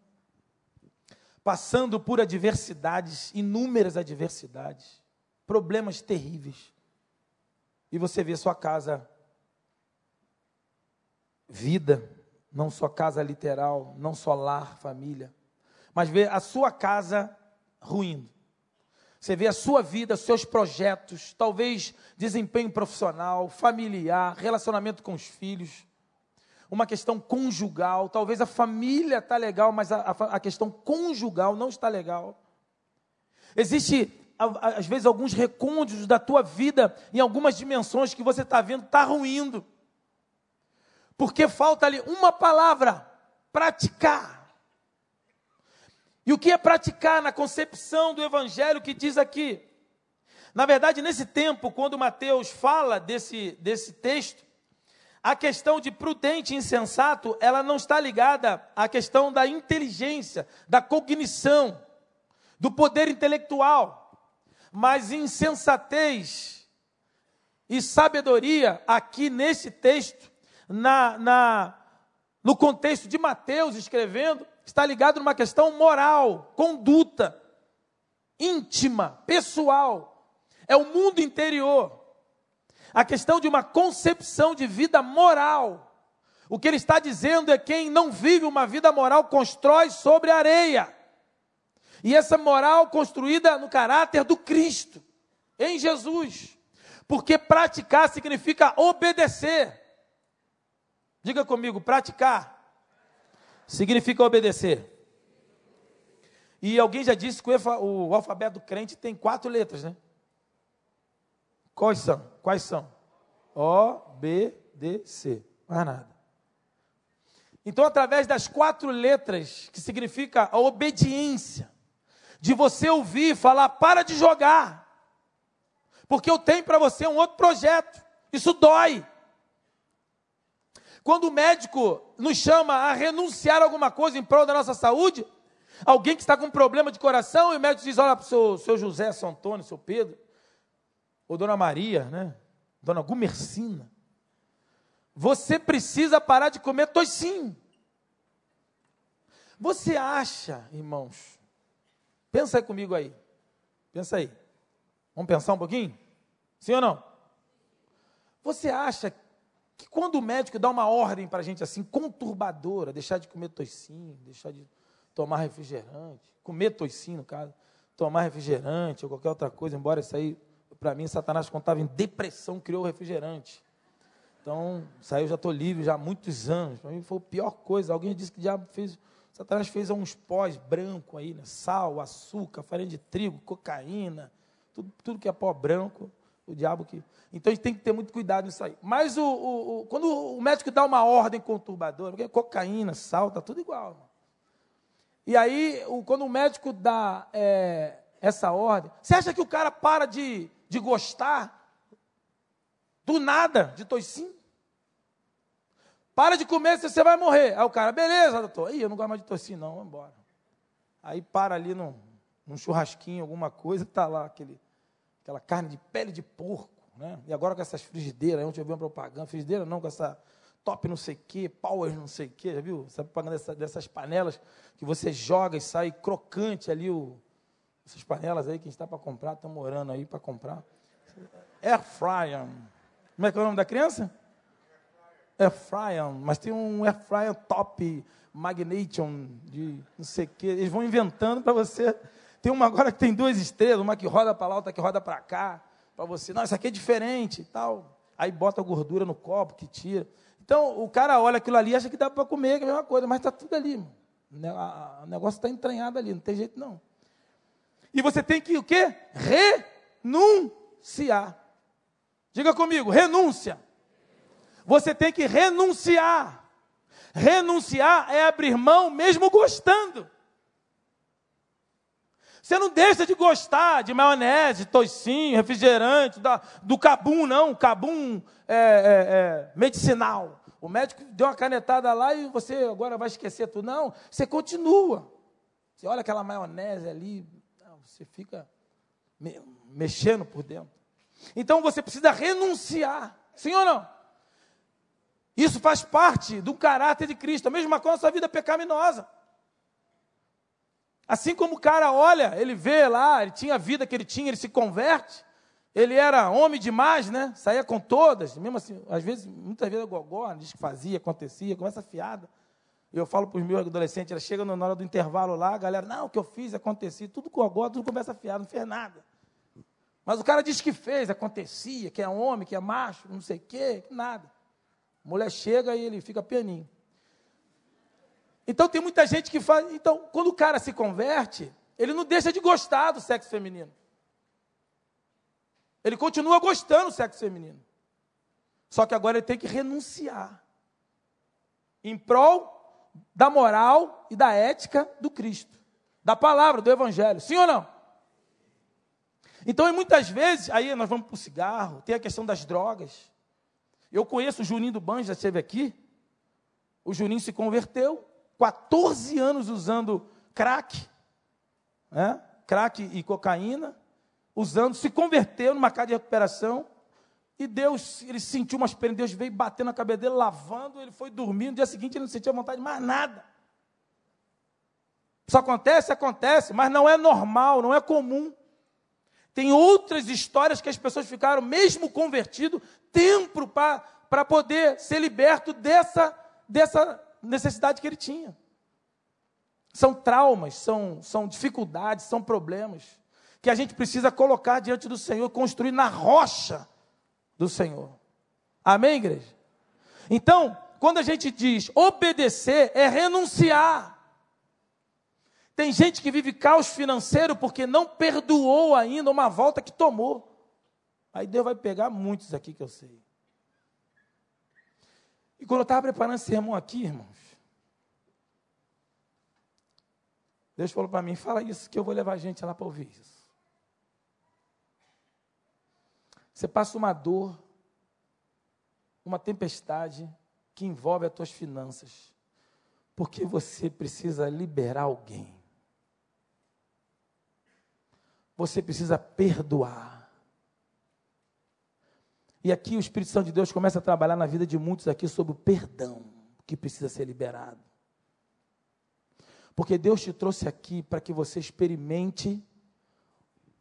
passando por adversidades, inúmeras adversidades, problemas terríveis. E você vê sua casa vida, não só casa literal, não só lar, família, mas vê a sua casa ruindo. Você vê a sua vida, seus projetos, talvez desempenho profissional, familiar, relacionamento com os filhos, uma questão conjugal. Talvez a família está legal, mas a, a, questão conjugal não está legal. Existe, às vezes, alguns recônditos da tua vida, em algumas dimensões que você está vendo, está ruindo. Porque falta ali uma palavra: praticar. E o que é praticar na concepção do evangelho que diz aqui? Na verdade, nesse tempo, quando Mateus fala desse, desse texto, a questão de prudente e insensato, ela não está ligada à questão da inteligência, da cognição, do poder intelectual, mas insensatez e sabedoria, aqui nesse texto, na, na no contexto de Mateus escrevendo, está ligado numa questão moral, conduta, íntima, pessoal. É o mundo interior. A questão de uma concepção de vida moral. O que ele está dizendo é quem não vive uma vida moral constrói sobre areia. E essa moral construída no caráter do Cristo, em Jesus. Porque praticar significa obedecer. Diga comigo, praticar significa obedecer. E alguém já disse que o alfabeto crente tem quatro letras, né? Quais são? Quais são? O, B, D, C. Mais nada. Então, através das quatro letras, que significa a obediência, de você ouvir falar, para de jogar, porque eu tenho para você um outro projeto, isso dói. Quando o médico nos chama a renunciar a alguma coisa em prol da nossa saúde, alguém que está com um problema de coração, e o médico diz: Olha seu, seu José, seu Antônio, seu Pedro, ou Dona Maria, né? Dona Gumercina, você precisa parar de comer toicinho. Você acha, irmãos, pensa aí comigo aí, pensa aí, vamos pensar um pouquinho? Sim ou não? Você acha que quando o médico dá uma ordem para a gente assim, conturbadora, deixar de comer toicinho, deixar de tomar refrigerante, comer toicinho no caso, tomar refrigerante ou qualquer outra coisa, embora isso aí para mim, Satanás, quando estava em depressão, criou refrigerante. Então, eu já estou livre já há muitos anos. Para mim foi a pior coisa. Alguém disse que o diabo fez. Satanás fez uns pós branco aí, né? Sal, açúcar, farinha de trigo, cocaína, tudo, tudo que é pó branco. O diabo que. Então a gente tem que ter muito cuidado nisso aí. Mas o, o, o quando o médico dá uma ordem conturbadora, porque cocaína, sal, está tudo igual. E aí, o, quando o médico dá é, essa ordem, você acha que o cara para de de gostar do nada de toicinho. Para de comer, você vai morrer. Aí o cara, beleza, doutor. Ih, eu não gosto mais de toicinho, não, vamos embora. Aí para ali num, num churrasquinho, alguma coisa, está lá aquele, aquela carne de pele de porco. Né? E agora com essas frigideiras, aí ontem eu vi uma propaganda, frigideira não, com essa top não sei o quê, power não sei o quê, já viu? Essa propaganda dessa, dessas panelas que você joga e sai crocante ali o, essas panelas aí que a gente está para comprar, estamos orando aí para comprar. Air fryer. Como é que é o nome da criança? Air fryer. Mas tem um air fryer top, magnesium, de não sei o quê. Eles vão inventando para você. Tem uma agora que tem duas estrelas, uma que roda para lá, outra que roda para cá. Para você, não, isso aqui é diferente e tal. Aí bota a gordura no copo, que tira. Então, o cara olha aquilo ali acha que dá para comer, que é a mesma coisa, mas está tudo ali. O negócio está entranhado ali, não tem jeito não. E você tem que o quê? Renunciar. Diga comigo, renúncia. Você tem que renunciar. Renunciar é abrir mão mesmo gostando. Você não deixa de gostar de maionese, toicinho, refrigerante, da, do cabum, não. Cabum é, é, é, medicinal. O médico deu uma canetada lá e você agora vai esquecer tudo. Não, você continua. Você olha aquela maionese ali, você fica me, mexendo por dentro. Então você precisa renunciar. Sim ou não? Isso faz parte do caráter de Cristo. A mesma coisa sua vida pecaminosa. Assim como o cara olha, ele vê lá, ele tinha a vida que ele tinha, ele se converte. Ele era homem demais, né? Saía com todas. Mesmo assim, às vezes, muitas vezes, gogó diz que fazia, acontecia, começa fiada. Eu falo para os meus adolescentes, ela chega na hora do intervalo lá, a galera, não, o que eu fiz, acontecia, tudo com agora, tudo começa a fiar, não fez nada. Mas o cara diz que fez, acontecia, que é homem, que é macho, não sei o quê, nada. A mulher chega e ele fica pianinho. Então tem muita gente que faz. Então, quando o cara se converte, ele não deixa de gostar do sexo feminino. Ele continua gostando do sexo feminino. Só que agora ele tem que renunciar. Em prol da moral e da ética do Cristo, da palavra, do Evangelho. Sim ou não? Então, muitas vezes, aí nós vamos para o cigarro, tem a questão das drogas. Eu conheço o Juninho do Banjo, já esteve aqui. O Juninho se converteu, 14 anos usando crack, né? crack e cocaína, usando, se converteu numa casa de recuperação, E Deus, ele sentiu umas penas, Deus veio batendo na cabeça dele, lavando, ele foi dormir, no dia seguinte ele não sentia vontade de mais nada. Isso acontece? Acontece, mas não é normal, não é comum. Tem outras histórias que as pessoas ficaram, mesmo convertido, tempo para poder ser liberto dessa, dessa necessidade que ele tinha. São traumas, são, são dificuldades, são problemas que a gente precisa colocar diante do Senhor, construir na rocha do Senhor. Amém, igreja? Então, quando a gente diz obedecer, é renunciar. Tem gente que vive caos financeiro porque não perdoou ainda uma volta que tomou. Aí Deus vai pegar muitos aqui que eu sei. E quando eu estava preparando esse sermão aqui, irmãos, Deus falou para mim: fala isso que eu vou levar a gente lá para ouvir isso. Você passa uma dor, uma tempestade que envolve as tuas finanças, porque você precisa liberar alguém. Você precisa perdoar. E aqui o Espírito Santo de Deus começa a trabalhar na vida de muitos aqui sobre o perdão que precisa ser liberado. Porque Deus te trouxe aqui para que você experimente,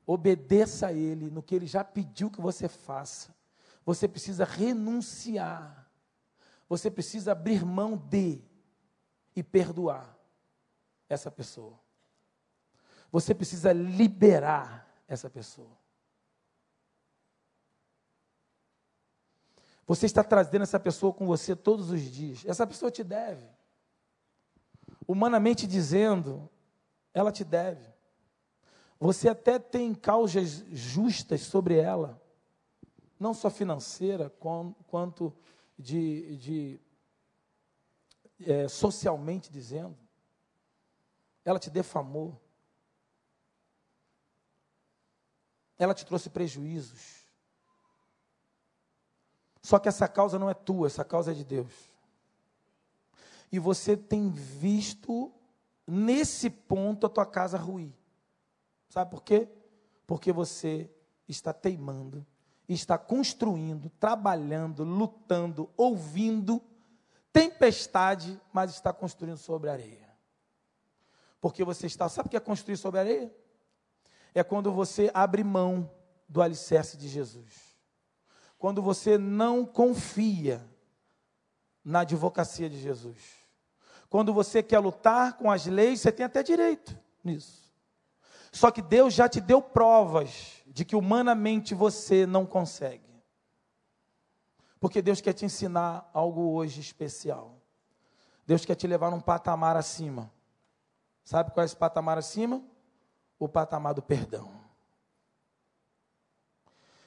obedeça a Ele no que Ele já pediu que você faça. Você precisa renunciar. Você precisa abrir mão de e perdoar essa pessoa. Você precisa liberar essa pessoa. Você está trazendo essa pessoa com você todos os dias. Essa pessoa te deve. Humanamente dizendo, ela te deve. Você até tem causas justas sobre ela, não só financeira, quanto de, de é, socialmente dizendo. Ela te defamou. ela te trouxe prejuízos. Só que essa causa não é tua, essa causa é de Deus. E você tem visto nesse ponto a tua casa ruir. Sabe por quê? Porque você está teimando, está construindo, trabalhando, lutando, ouvindo tempestade, mas está construindo sobre areia. Porque você está, sabe o que é construir sobre areia? é quando você abre mão do alicerce de Jesus. Quando você não confia na advocacia de Jesus. Quando você quer lutar com as leis, você tem até direito nisso. Só que Deus já te deu provas de que humanamente você não consegue. Porque Deus quer te ensinar algo hoje especial. Deus quer te levar num patamar acima. Sabe qual é esse patamar acima? o patamar do perdão.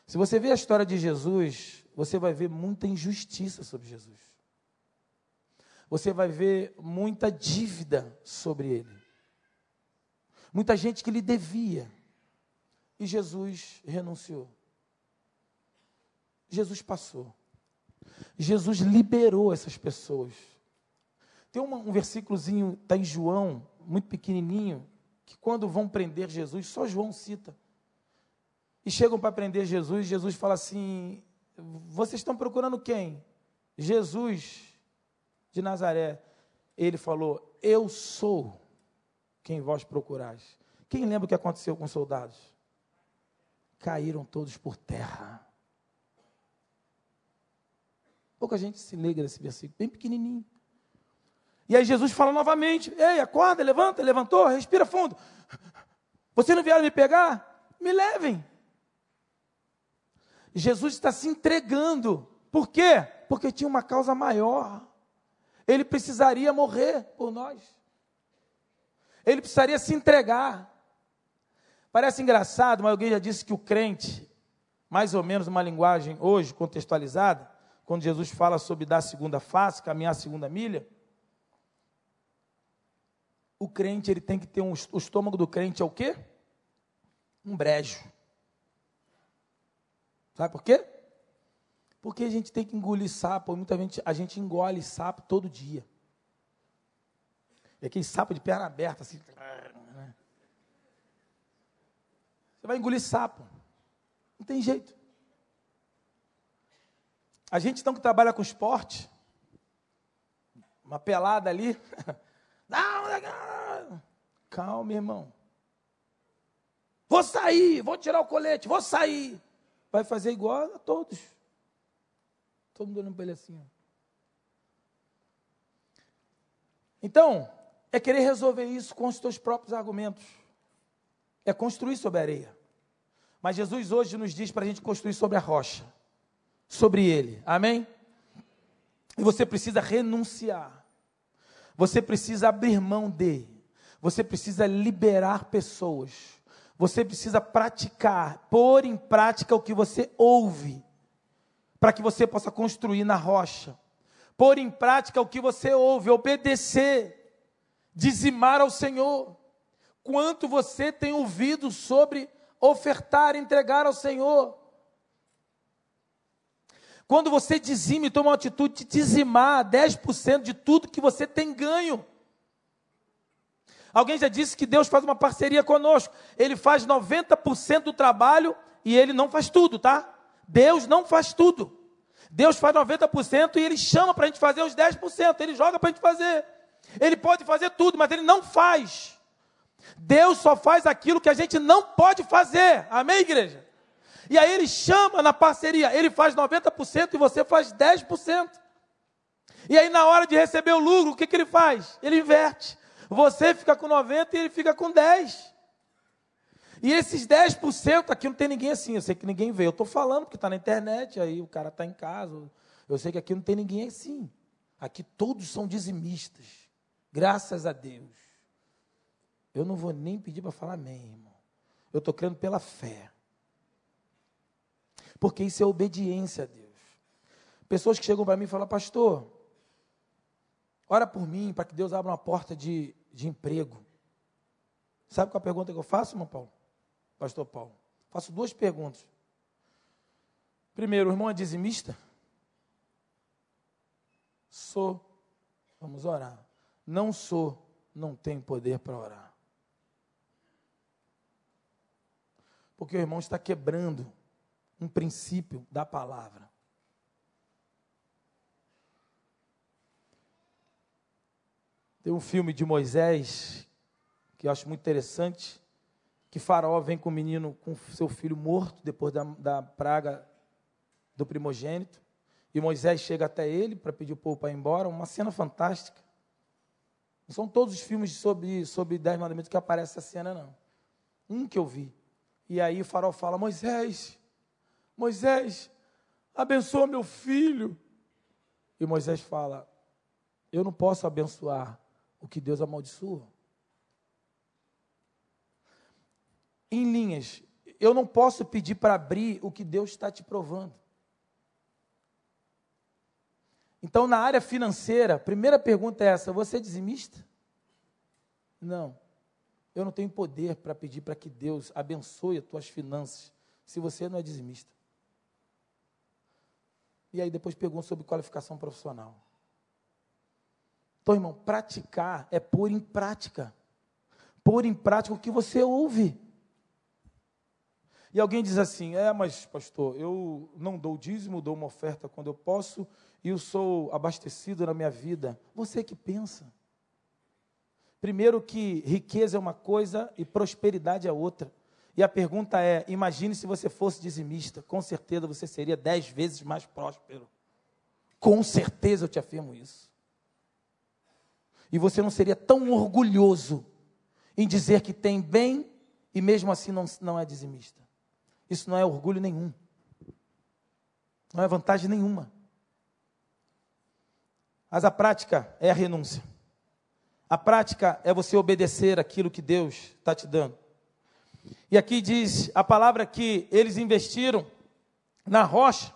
Se você ver a história de Jesus, você vai ver muita injustiça sobre Jesus. Você vai ver muita dívida sobre ele. Muita gente que lhe devia. E Jesus renunciou. Jesus passou. Jesus liberou essas pessoas. Tem um versículozinho, está em João, muito pequenininho, que quando vão prender Jesus, só João cita. E chegam para prender Jesus, Jesus fala assim: Vocês estão procurando quem? Jesus de Nazaré. Ele falou: Eu sou quem vós procurais. Quem lembra o que aconteceu com os soldados? Caíram todos por terra. Pouca gente se liga nesse versículo, bem pequenininho. E aí Jesus fala novamente: Ei, acorda, levanta, levantou, respira fundo. Vocês não vieram me pegar? Me levem. Jesus está se entregando. Por quê? Porque tinha uma causa maior. Ele precisaria morrer por nós. Ele precisaria se entregar. Parece engraçado, mas alguém já disse que o crente, mais ou menos uma linguagem hoje contextualizada, quando Jesus fala sobre dar a segunda face, caminhar a segunda milha, o crente ele tem que ter um, o estômago do crente é o quê? Um brejo. Sabe por quê? Porque a gente tem que engolir sapo, muita gente, a gente engole sapo todo dia. É aquele sapo de perna aberta, assim. Você vai engolir sapo. Não tem jeito. A gente então que trabalha com esporte, uma pelada ali. Calma, irmão. Vou sair, vou tirar o colete, vou sair. Vai fazer igual a todos. Todo mundo olhando para ele assim. Então, é querer resolver isso com os teus próprios argumentos. É construir sobre a areia. Mas Jesus hoje nos diz para a gente construir sobre a rocha. Sobre ele. Amém? E você precisa renunciar. Você precisa abrir mão de. Você precisa liberar pessoas. Você precisa praticar, pôr em prática o que você ouve, para que você possa construir na rocha. Pôr em prática o que você ouve, obedecer, dizimar ao Senhor. Quanto você tem ouvido sobre ofertar, entregar ao Senhor? Quando você dizima e toma uma atitude de dizimar 10% de tudo que você tem ganho. Alguém já disse que Deus faz uma parceria conosco. Ele faz 90% do trabalho e ele não faz tudo, tá? Deus não faz tudo. Deus faz 90% e ele chama para a gente fazer os 10%. Ele joga para a gente fazer. Ele pode fazer tudo, mas ele não faz. Deus só faz aquilo que a gente não pode fazer. Amém, igreja? E aí ele chama na parceria, ele faz 90% e você faz 10%. E aí na hora de receber o lucro, o que, que ele faz? Ele inverte. Você fica com 90% e ele fica com 10%. E esses 10% aqui não tem ninguém assim, eu sei que ninguém vê. Eu estou falando porque está na internet, aí o cara está em casa. Eu sei que aqui não tem ninguém assim. Aqui todos são dizimistas. Graças a Deus. Eu não vou nem pedir para falar amém, irmão. Eu estou crendo pela fé. Porque isso é obediência a Deus. Pessoas que chegam para mim e falam, pastor, ora por mim para que Deus abra uma porta de, de emprego. Sabe qual é a pergunta que eu faço, irmão Paulo? Pastor Paulo. Faço duas perguntas. Primeiro, o irmão é dizimista? Sou. Vamos orar. Não sou, não tenho poder para orar. Porque o irmão está quebrando um princípio da palavra. Tem um filme de Moisés que eu acho muito interessante, que Faraó vem com o menino, com seu filho morto, depois da, da praga do primogênito, e Moisés chega até ele para pedir o povo para ir embora, uma cena fantástica. Não são todos os filmes sobre, sobre Dez Mandamentos que aparece essa cena, não. Um que eu vi. E aí o farol fala, Moisés, Moisés, abençoa meu filho. E Moisés fala: Eu não posso abençoar o que Deus amaldiçoa. Em linhas, eu não posso pedir para abrir o que Deus está te provando. Então, na área financeira, a primeira pergunta é essa: você é dizimista? Não. Eu não tenho poder para pedir para que Deus abençoe as tuas finanças se você não é dizimista. E aí depois pergunta sobre qualificação profissional. Então, irmão, praticar é pôr em prática. Pôr em prática o que você ouve. E alguém diz assim: é, mas, pastor, eu não dou dízimo, dou uma oferta quando eu posso, e eu sou abastecido na minha vida. Você que pensa. Primeiro, que riqueza é uma coisa e prosperidade é outra. E a pergunta é: imagine se você fosse dizimista, com certeza você seria dez vezes mais próspero. Com certeza eu te afirmo isso. E você não seria tão orgulhoso em dizer que tem bem e mesmo assim não, não é dizimista. Isso não é orgulho nenhum. Não é vantagem nenhuma. Mas a prática é a renúncia. A prática é você obedecer aquilo que Deus está te dando. E aqui diz a palavra que eles investiram na rocha.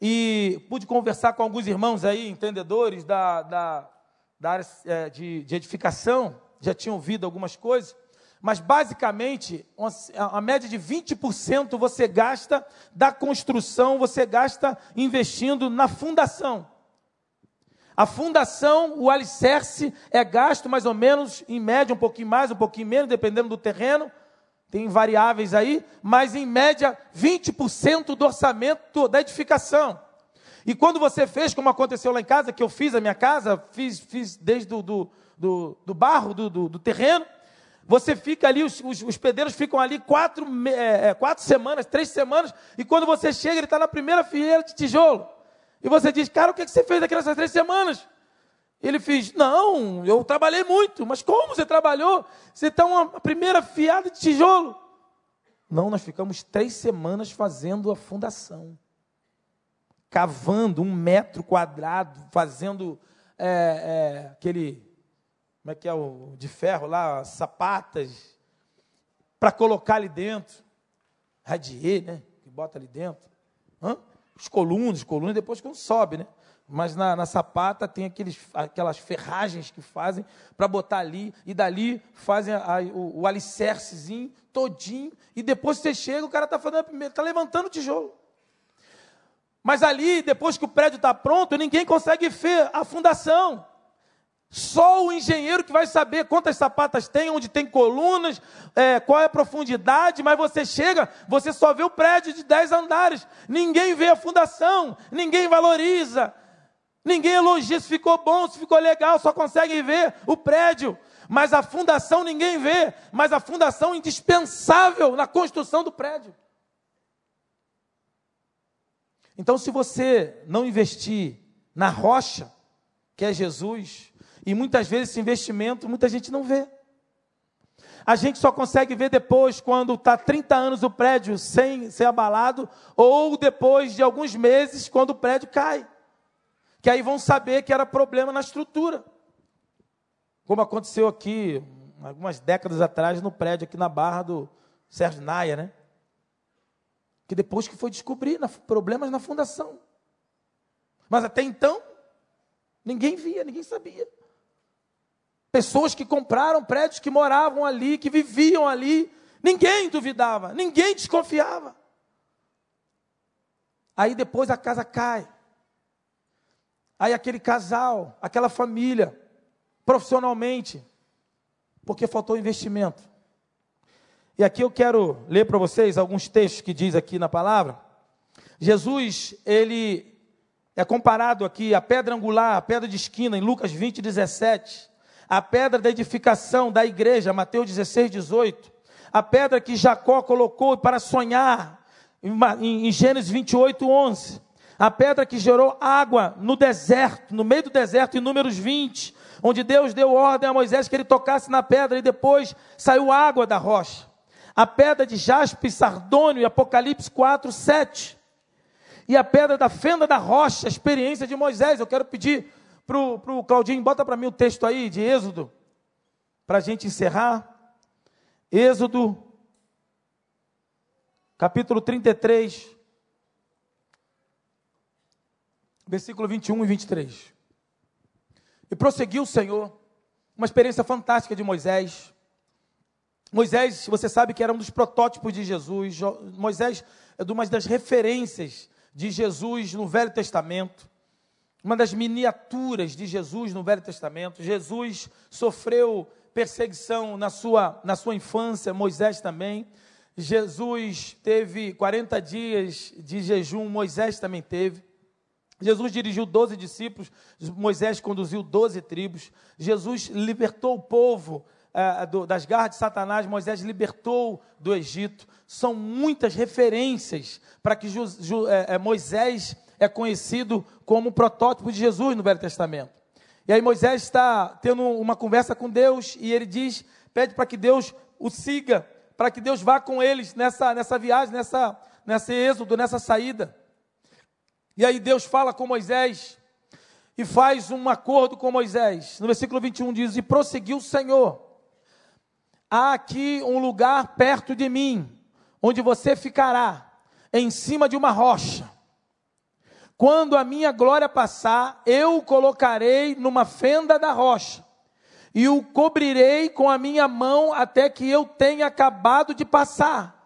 E pude conversar com alguns irmãos aí, entendedores da, da, da área é, de, de edificação, já tinham ouvido algumas coisas. Mas basicamente, a média de 20% você gasta da construção, você gasta investindo na fundação. A fundação, o alicerce, é gasto mais ou menos, em média, um pouquinho mais, um pouquinho menos, dependendo do terreno, tem variáveis aí, mas em média 20% do orçamento da edificação. E quando você fez, como aconteceu lá em casa, que eu fiz a minha casa, fiz, fiz desde do, do, do, do barro, do, do, do, terreno, você fica ali, os, os, os pedreiros ficam ali quatro, é, é, quatro semanas, três semanas, e quando você chega, ele está na primeira fileira de tijolo. E você diz, cara, o que, você fez naquelas três semanas? Ele fez, não, eu trabalhei muito. Mas como você trabalhou? Você está uma primeira fiada de tijolo. Não, nós ficamos três semanas fazendo a fundação. Cavando um metro quadrado, fazendo é, é, aquele, como é que é o de ferro lá, sapatas, para colocar ali dentro. Radier, né? Que bota ali dentro. Hã? Os colunas, colunas depois quando sobe, né? Mas na, na sapata tem aqueles, aquelas ferragens que fazem para botar ali, e dali fazem a, a, o, o alicercezinho todinho, e depois você chega, o cara está fazendo a primeira, está levantando o tijolo. Mas ali, depois que o prédio está pronto, ninguém consegue ver a fundação. Só o engenheiro que vai saber quantas sapatas tem, onde tem colunas, é, qual é a profundidade, mas você chega, você só vê o prédio de 10 andares. Ninguém vê a fundação, ninguém valoriza, ninguém elogia se ficou bom, se ficou legal, só consegue ver o prédio. Mas a fundação ninguém vê, mas a fundação é indispensável na construção do prédio. Então, se você não investir na rocha, que é Jesus, e muitas vezes esse investimento muita gente não vê. A gente só consegue ver depois, quando está 30 anos o prédio sem ser abalado, ou depois de alguns meses, quando o prédio cai. Que aí vão saber que era problema na estrutura. Como aconteceu aqui, algumas décadas atrás, no prédio aqui na Barra do Sérgio Naia, né? Que depois que foi descobrir problemas na fundação. Mas até então, ninguém via, ninguém sabia. Pessoas que compraram prédios, que moravam ali, que viviam ali. Ninguém duvidava, ninguém desconfiava. Aí depois a casa cai. Aí aquele casal, aquela família, profissionalmente, porque faltou investimento. E aqui eu quero ler para vocês alguns textos que diz aqui na palavra. Jesus, ele é comparado aqui à pedra angular, a pedra de esquina, em Lucas 20, 17 a pedra da edificação da igreja, Mateus 16, 18, a pedra que Jacó colocou para sonhar, em Gênesis 28, 11, a pedra que gerou água no deserto, no meio do deserto, em Números 20, onde Deus deu ordem a Moisés que ele tocasse na pedra e depois saiu água da rocha. A pedra de jaspe sardônio, Apocalipse 4, 7. E a pedra da fenda da rocha, a experiência de Moisés. Eu quero pedir para o Claudinho, bota para mim o texto aí de Êxodo, para a gente encerrar. Êxodo, capítulo 33, versículo 21 e 23. E prosseguiu o Senhor, uma experiência fantástica de Moisés. Moisés, você sabe que era um dos protótipos de Jesus. Moisés é uma das referências de Jesus no Velho Testamento uma das miniaturas de Jesus no Velho Testamento. Jesus sofreu perseguição na sua, na sua infância, Moisés também. Jesus teve 40 dias de jejum, Moisés também teve. Jesus dirigiu 12 discípulos, Moisés conduziu 12 tribos. Jesus libertou o povo eh, do, das garras de Satanás, Moisés libertou do Egito. São muitas referências para que Ju, Ju, eh, Moisés é conhecido como protótipo de Jesus no Velho Testamento. E aí Moisés está tendo uma conversa com Deus e ele diz, pede para que Deus o siga, para que Deus vá com eles nessa, nessa viagem, nessa, nesse êxodo, nessa saída. E aí Deus fala com Moisés e faz um acordo com Moisés. No versículo 21 diz: E prosseguiu o Senhor: Há aqui um lugar perto de mim, onde você ficará, em cima de uma rocha. Quando a minha glória passar, eu o colocarei numa fenda da rocha e o cobrirei com a minha mão até que eu tenha acabado de passar.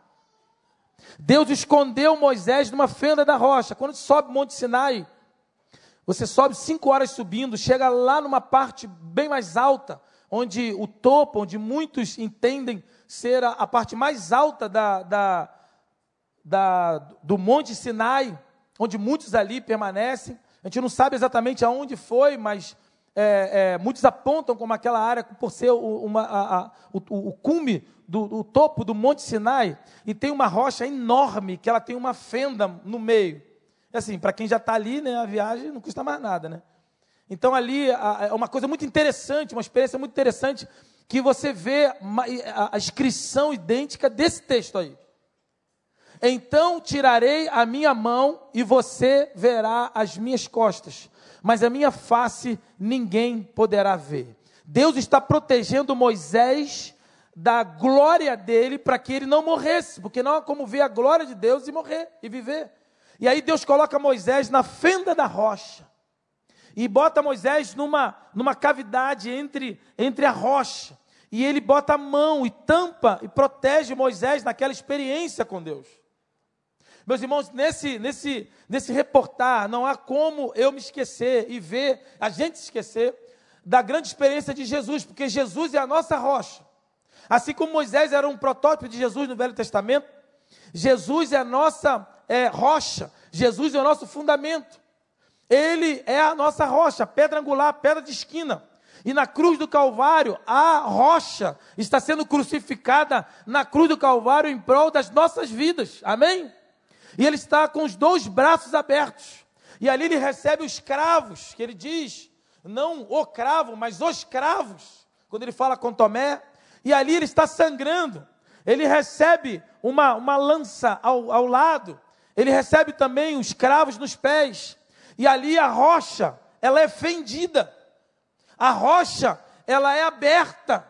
Deus escondeu Moisés numa fenda da rocha. Quando sobe o Monte Sinai, você sobe cinco horas subindo, chega lá numa parte bem mais alta, onde o topo, onde muitos entendem ser a, a parte mais alta da, da, da, do Monte Sinai onde muitos ali permanecem. A gente não sabe exatamente aonde foi, mas é, é, muitos apontam como aquela área por ser o, uma, a, a, o, o cume do, do, topo do Monte Sinai, e tem uma rocha enorme que ela tem uma fenda no meio. Assim, para quem já está ali, né, a viagem não custa mais nada, né? Então ali é uma coisa muito interessante, uma experiência muito interessante, que você vê a inscrição idêntica desse texto aí. Então tirarei a minha mão e você verá as minhas costas, mas a minha face ninguém poderá ver. Deus está protegendo Moisés da glória dele para que ele não morresse, porque não há como ver a glória de Deus e morrer e viver. E aí Deus coloca Moisés na fenda da rocha e bota Moisés numa, numa cavidade entre, entre a rocha. E ele bota a mão e tampa e protege Moisés naquela experiência com Deus. Meus irmãos, nesse, nesse, nesse reportar, não há como eu me esquecer e ver, a gente esquecer, da grande experiência de Jesus, porque Jesus é a nossa rocha. Assim como Moisés era um protótipo de Jesus no Velho Testamento, Jesus é a nossa é, rocha, Jesus é o nosso fundamento. Ele é a nossa rocha, pedra angular, pedra de esquina. E na cruz do Calvário, a rocha está sendo crucificada na cruz do Calvário em prol das nossas vidas. Amém? E ele está com os dois braços abertos. E ali ele recebe os cravos, que ele diz, não o cravo, mas os cravos, quando ele fala com Tomé. E ali ele está sangrando. Ele recebe uma, uma lança ao, ao lado. Ele recebe também os cravos nos pés. E ali a rocha, ela é fendida. A rocha, ela é aberta.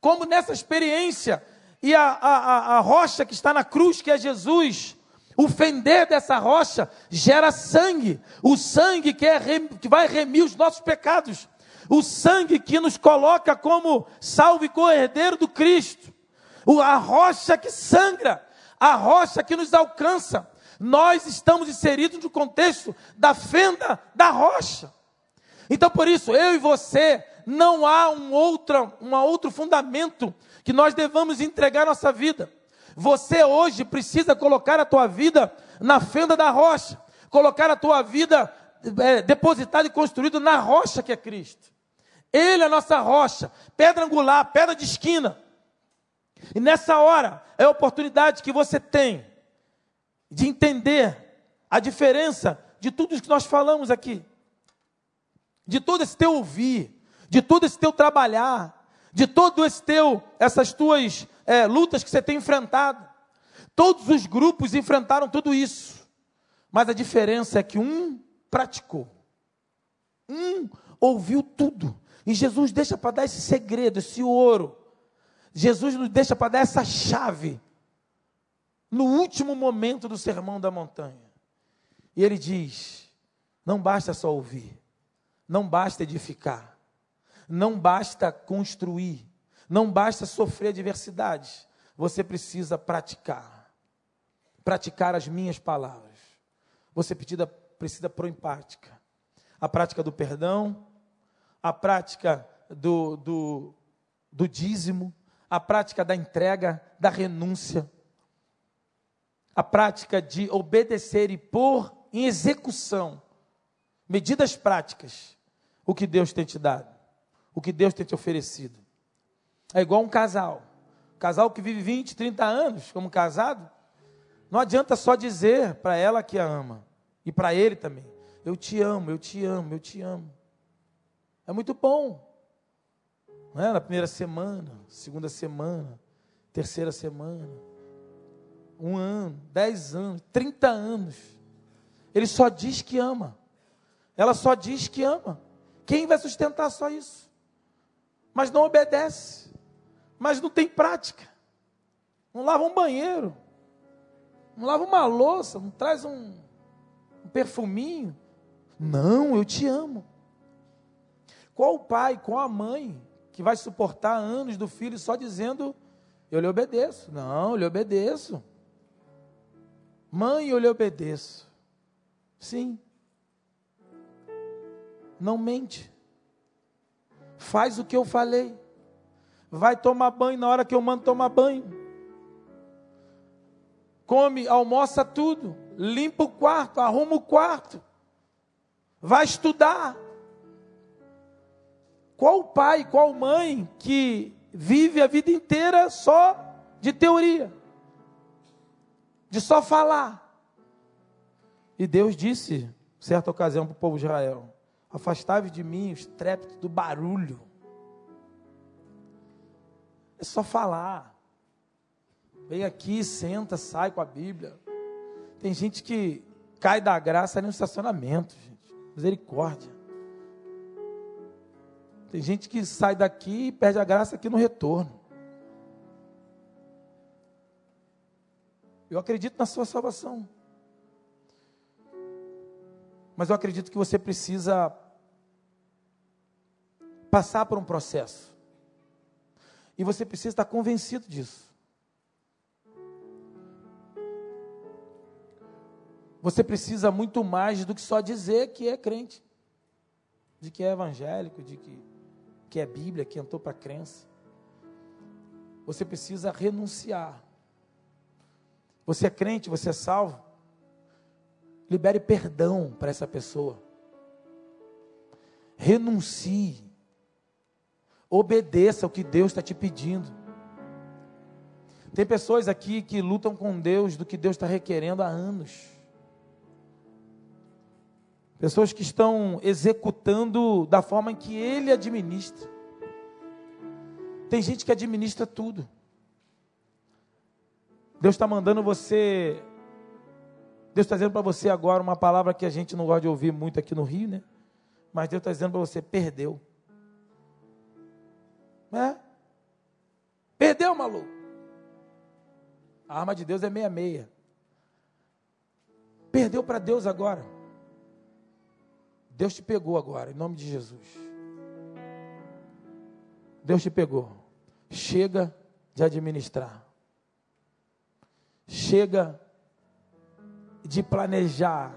Como nessa experiência. E a, a, a rocha que está na cruz, que é Jesus, o fender dessa rocha gera sangue, o sangue que, é, que vai remir os nossos pecados, o sangue que nos coloca como salvo e co-herdeiro do Cristo, a rocha que sangra, a rocha que nos alcança. Nós estamos inseridos no contexto da fenda da rocha. Então, por isso, eu e você, não há um outro, um outro fundamento que nós devamos entregar nossa vida. Você hoje precisa colocar a tua vida na fenda da rocha, colocar a tua vida é, depositada e construída na rocha que é Cristo. Ele é a nossa rocha, pedra angular, pedra de esquina. E nessa hora é a oportunidade que você tem de entender a diferença de tudo que nós falamos aqui, de todo esse teu ouvir, de todo esse teu trabalhar, de todo esse teu, essas tuas é, lutas que você tem enfrentado. Todos os grupos enfrentaram tudo isso. Mas a diferença é que um praticou, um ouviu tudo. E Jesus deixa para dar esse segredo, esse ouro. Jesus nos deixa para dar essa chave no último momento do sermão da montanha. E ele diz: não basta só ouvir, não basta edificar, não basta construir, não basta sofrer adversidades, você precisa praticar. Praticar as minhas palavras. Você precisa, precisa pôr em prática. A prática do perdão, a prática do, do, do dízimo, a prática da entrega, da renúncia, a prática de obedecer e pôr em execução medidas práticas o que Deus tem te dado, o que Deus tem te oferecido. É igual um casal. Casal que vive 20, 30 anos como casado, não adianta só dizer para ela que a ama e para ele também. Eu te amo, eu te amo, eu te amo. É muito bom. Não é? Na primeira semana, segunda semana, terceira semana, um ano, dez anos, trinta anos. Ele só diz que ama. Ela só diz que ama. Quem vai sustentar só isso? Mas não obedece mas não tem prática. Não lava um banheiro, não lava uma louça, não traz um, um perfuminho. Não, eu te amo. Qual o pai, qual a mãe que vai suportar anos do filho só dizendo eu lhe obedeço? Não, eu lhe obedeço. Mãe, eu lhe obedeço. Sim. Não mente. Faz o que eu falei vai tomar banho na hora que eu mando tomar banho. Come, almoça tudo, limpa o quarto, arruma o quarto, vai estudar. Qual pai, qual mãe que vive a vida inteira só de teoria, de só falar? E Deus disse, certa ocasião, para o povo de Israel: Afastai-vos de mim o estrépito do barulho. É só falar. Vem aqui, senta, sai com a Bíblia. Tem gente que cai da graça no estacionamento, gente. Misericórdia. Tem gente que sai daqui e perde a graça aqui no retorno. Eu acredito na sua salvação. Mas eu acredito que você precisa passar por um processo. E você precisa estar convencido disso. Você precisa muito mais do que só dizer que é crente, de que é evangélico, de que, que é Bíblia, que entrou para a crença. Você precisa renunciar. Você é crente, você é salvo. Libere perdão para essa pessoa. Renuncie. Obedeça o que Deus está te pedindo. Tem pessoas aqui que lutam com Deus do que Deus está requerendo há anos. Pessoas que estão executando da forma em que Ele administra. Tem gente que administra tudo. Deus está mandando você. Deus está dizendo para você agora uma palavra que a gente não gosta de ouvir muito aqui no Rio, né? Mas Deus está dizendo para você: perdeu. É? Perdeu, maluco. A arma de Deus é meia-meia. Perdeu para Deus agora. Deus te pegou agora, em nome de Jesus. Deus te pegou. Chega de administrar. Chega de planejar.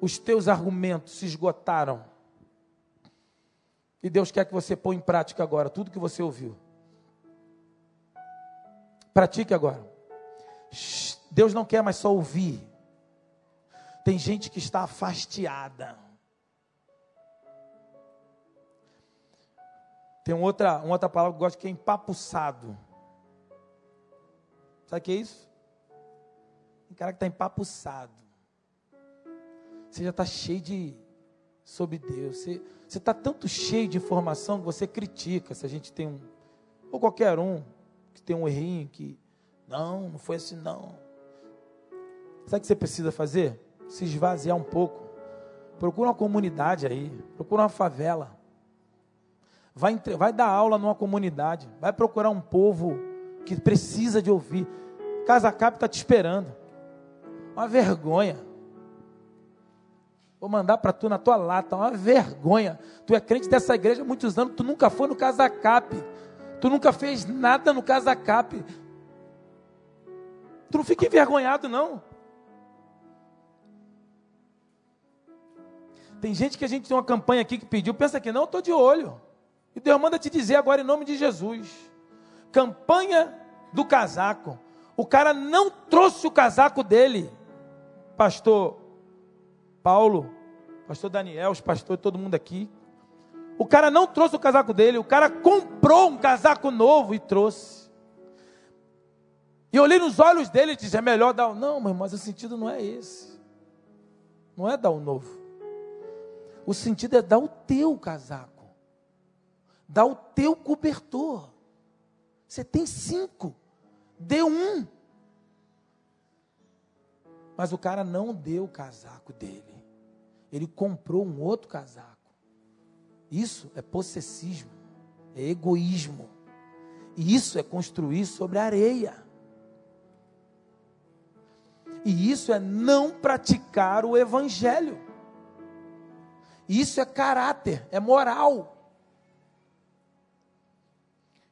Os teus argumentos se esgotaram. E Deus quer que você põe em prática agora tudo que você ouviu. Pratique agora. Deus não quer mais só ouvir. Tem gente que está afastiada. Tem outra, uma outra palavra que eu gosto que é empapuçado. Sabe o que é isso? Um cara que está empapuçado. Você já está cheio de sobre Deus. Você, está tanto cheio de informação que você critica se a gente tem um, ou qualquer um, que tem um errinho que, não, não foi assim não. Sabe o que você precisa fazer? Se esvaziar um pouco. Procura uma comunidade aí, procura uma favela. Vai, vai dar aula numa comunidade, vai procurar um povo que precisa de ouvir. Casa Cap está te esperando. Uma vergonha. Vou mandar para tu na tua lata, uma vergonha. Tu é crente dessa igreja há muitos anos, tu nunca foi no Casacap. Tu nunca fez nada no Casacap. Tu não fica envergonhado, não. Tem gente que a gente tem uma campanha aqui que pediu, pensa que não, eu estou de olho. E Deus manda te dizer agora em nome de Jesus. Campanha do casaco. O cara não trouxe o casaco dele. Pastor Paulo, pastor Daniel, os pastores, todo mundo aqui. O cara não trouxe o casaco dele, o cara comprou um casaco novo e trouxe. E eu olhei nos olhos dele e disse: é melhor dar o. Não, mas o sentido não é esse. Não é dar o novo. O sentido é dar o teu casaco, dar o teu cobertor. Você tem cinco, dê um. Mas o cara não deu o casaco dele ele comprou um outro casaco. Isso é possessismo, é egoísmo. E isso é construir sobre areia. E isso é não praticar o evangelho. Isso é caráter, é moral.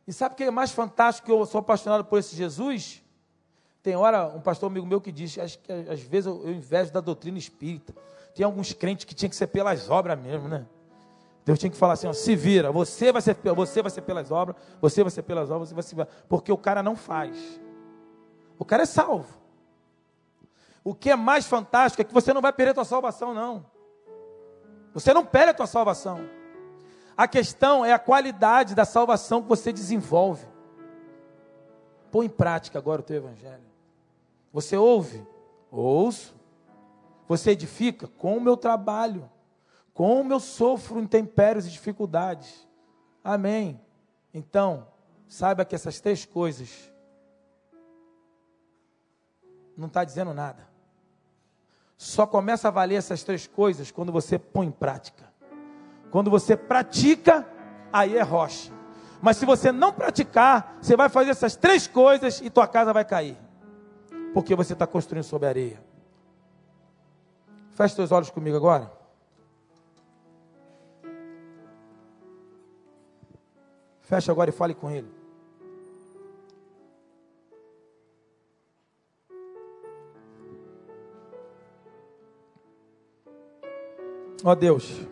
E sabe o que é mais fantástico que eu sou apaixonado por esse Jesus? Tem hora, um pastor amigo meu que diz, acho que às vezes eu, eu invejo da doutrina espírita. Tem alguns crentes que tinha que ser pelas obras mesmo, né? Deus tinha que falar assim, ó, se vira, você vai ser, você vai ser pelas obras, você vai ser pelas obras, você vai ser, porque o cara não faz. O cara é salvo. O que é mais fantástico é que você não vai perder a tua salvação, não. Você não perde a tua salvação. A questão é a qualidade da salvação que você desenvolve. Põe em prática agora o teu evangelho. Você ouve? Ouço. Você edifica? Com o meu trabalho. Com o meu sofro intempéries e dificuldades. Amém. Então, saiba que essas três coisas não está dizendo nada. Só começa a valer essas três coisas quando você põe em prática. Quando você pratica, aí é rocha. Mas se você não praticar, você vai fazer essas três coisas e tua casa vai cair. Porque você está construindo sobre areia. Feche seus olhos comigo agora. Feche agora e fale com ele. Ó oh Deus,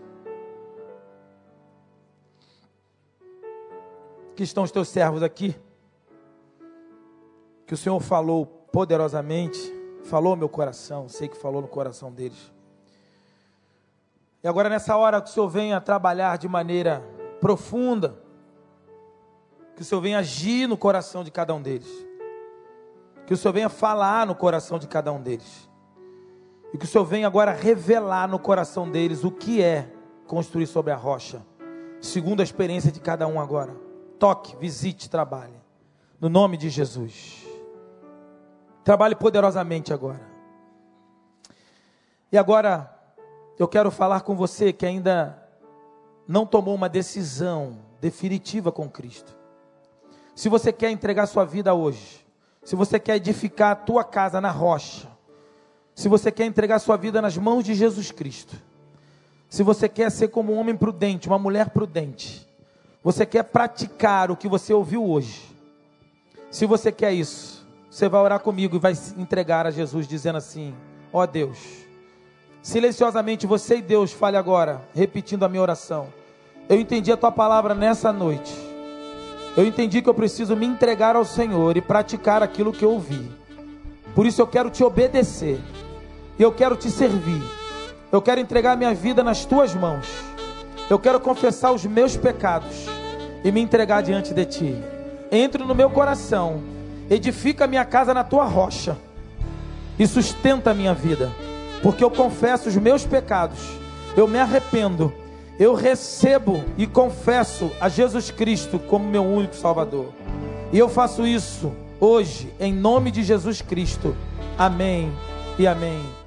que estão os teus servos aqui, que o Senhor falou poderosamente, falou meu coração, sei que falou no coração deles. E agora nessa hora que o Senhor venha trabalhar de maneira profunda, que o Senhor venha agir no coração de cada um deles, que o Senhor venha falar no coração de cada um deles. E que o Senhor venha agora revelar no coração deles o que é construir sobre a rocha, segundo a experiência de cada um agora. Toque, visite, trabalhe. No nome de Jesus. Trabalhe poderosamente agora. E agora, eu quero falar com você que ainda não tomou uma decisão definitiva com Cristo. Se você quer entregar sua vida hoje, se você quer edificar a tua casa na rocha, se você quer entregar sua vida nas mãos de Jesus Cristo, se você quer ser como um homem prudente, uma mulher prudente, você quer praticar o que você ouviu hoje, se você quer isso, você vai orar comigo e vai entregar a Jesus, dizendo assim: Ó oh Deus, silenciosamente você e Deus fale agora, repetindo a minha oração. Eu entendi a tua palavra nessa noite. Eu entendi que eu preciso me entregar ao Senhor e praticar aquilo que eu ouvi. Por isso eu quero te obedecer. E eu quero te servir. Eu quero entregar minha vida nas tuas mãos. Eu quero confessar os meus pecados e me entregar diante de ti. Entre no meu coração, edifica minha casa na tua rocha e sustenta a minha vida, porque eu confesso os meus pecados, eu me arrependo, eu recebo e confesso a Jesus Cristo como meu único Salvador. E eu faço isso hoje, em nome de Jesus Cristo. Amém e amém.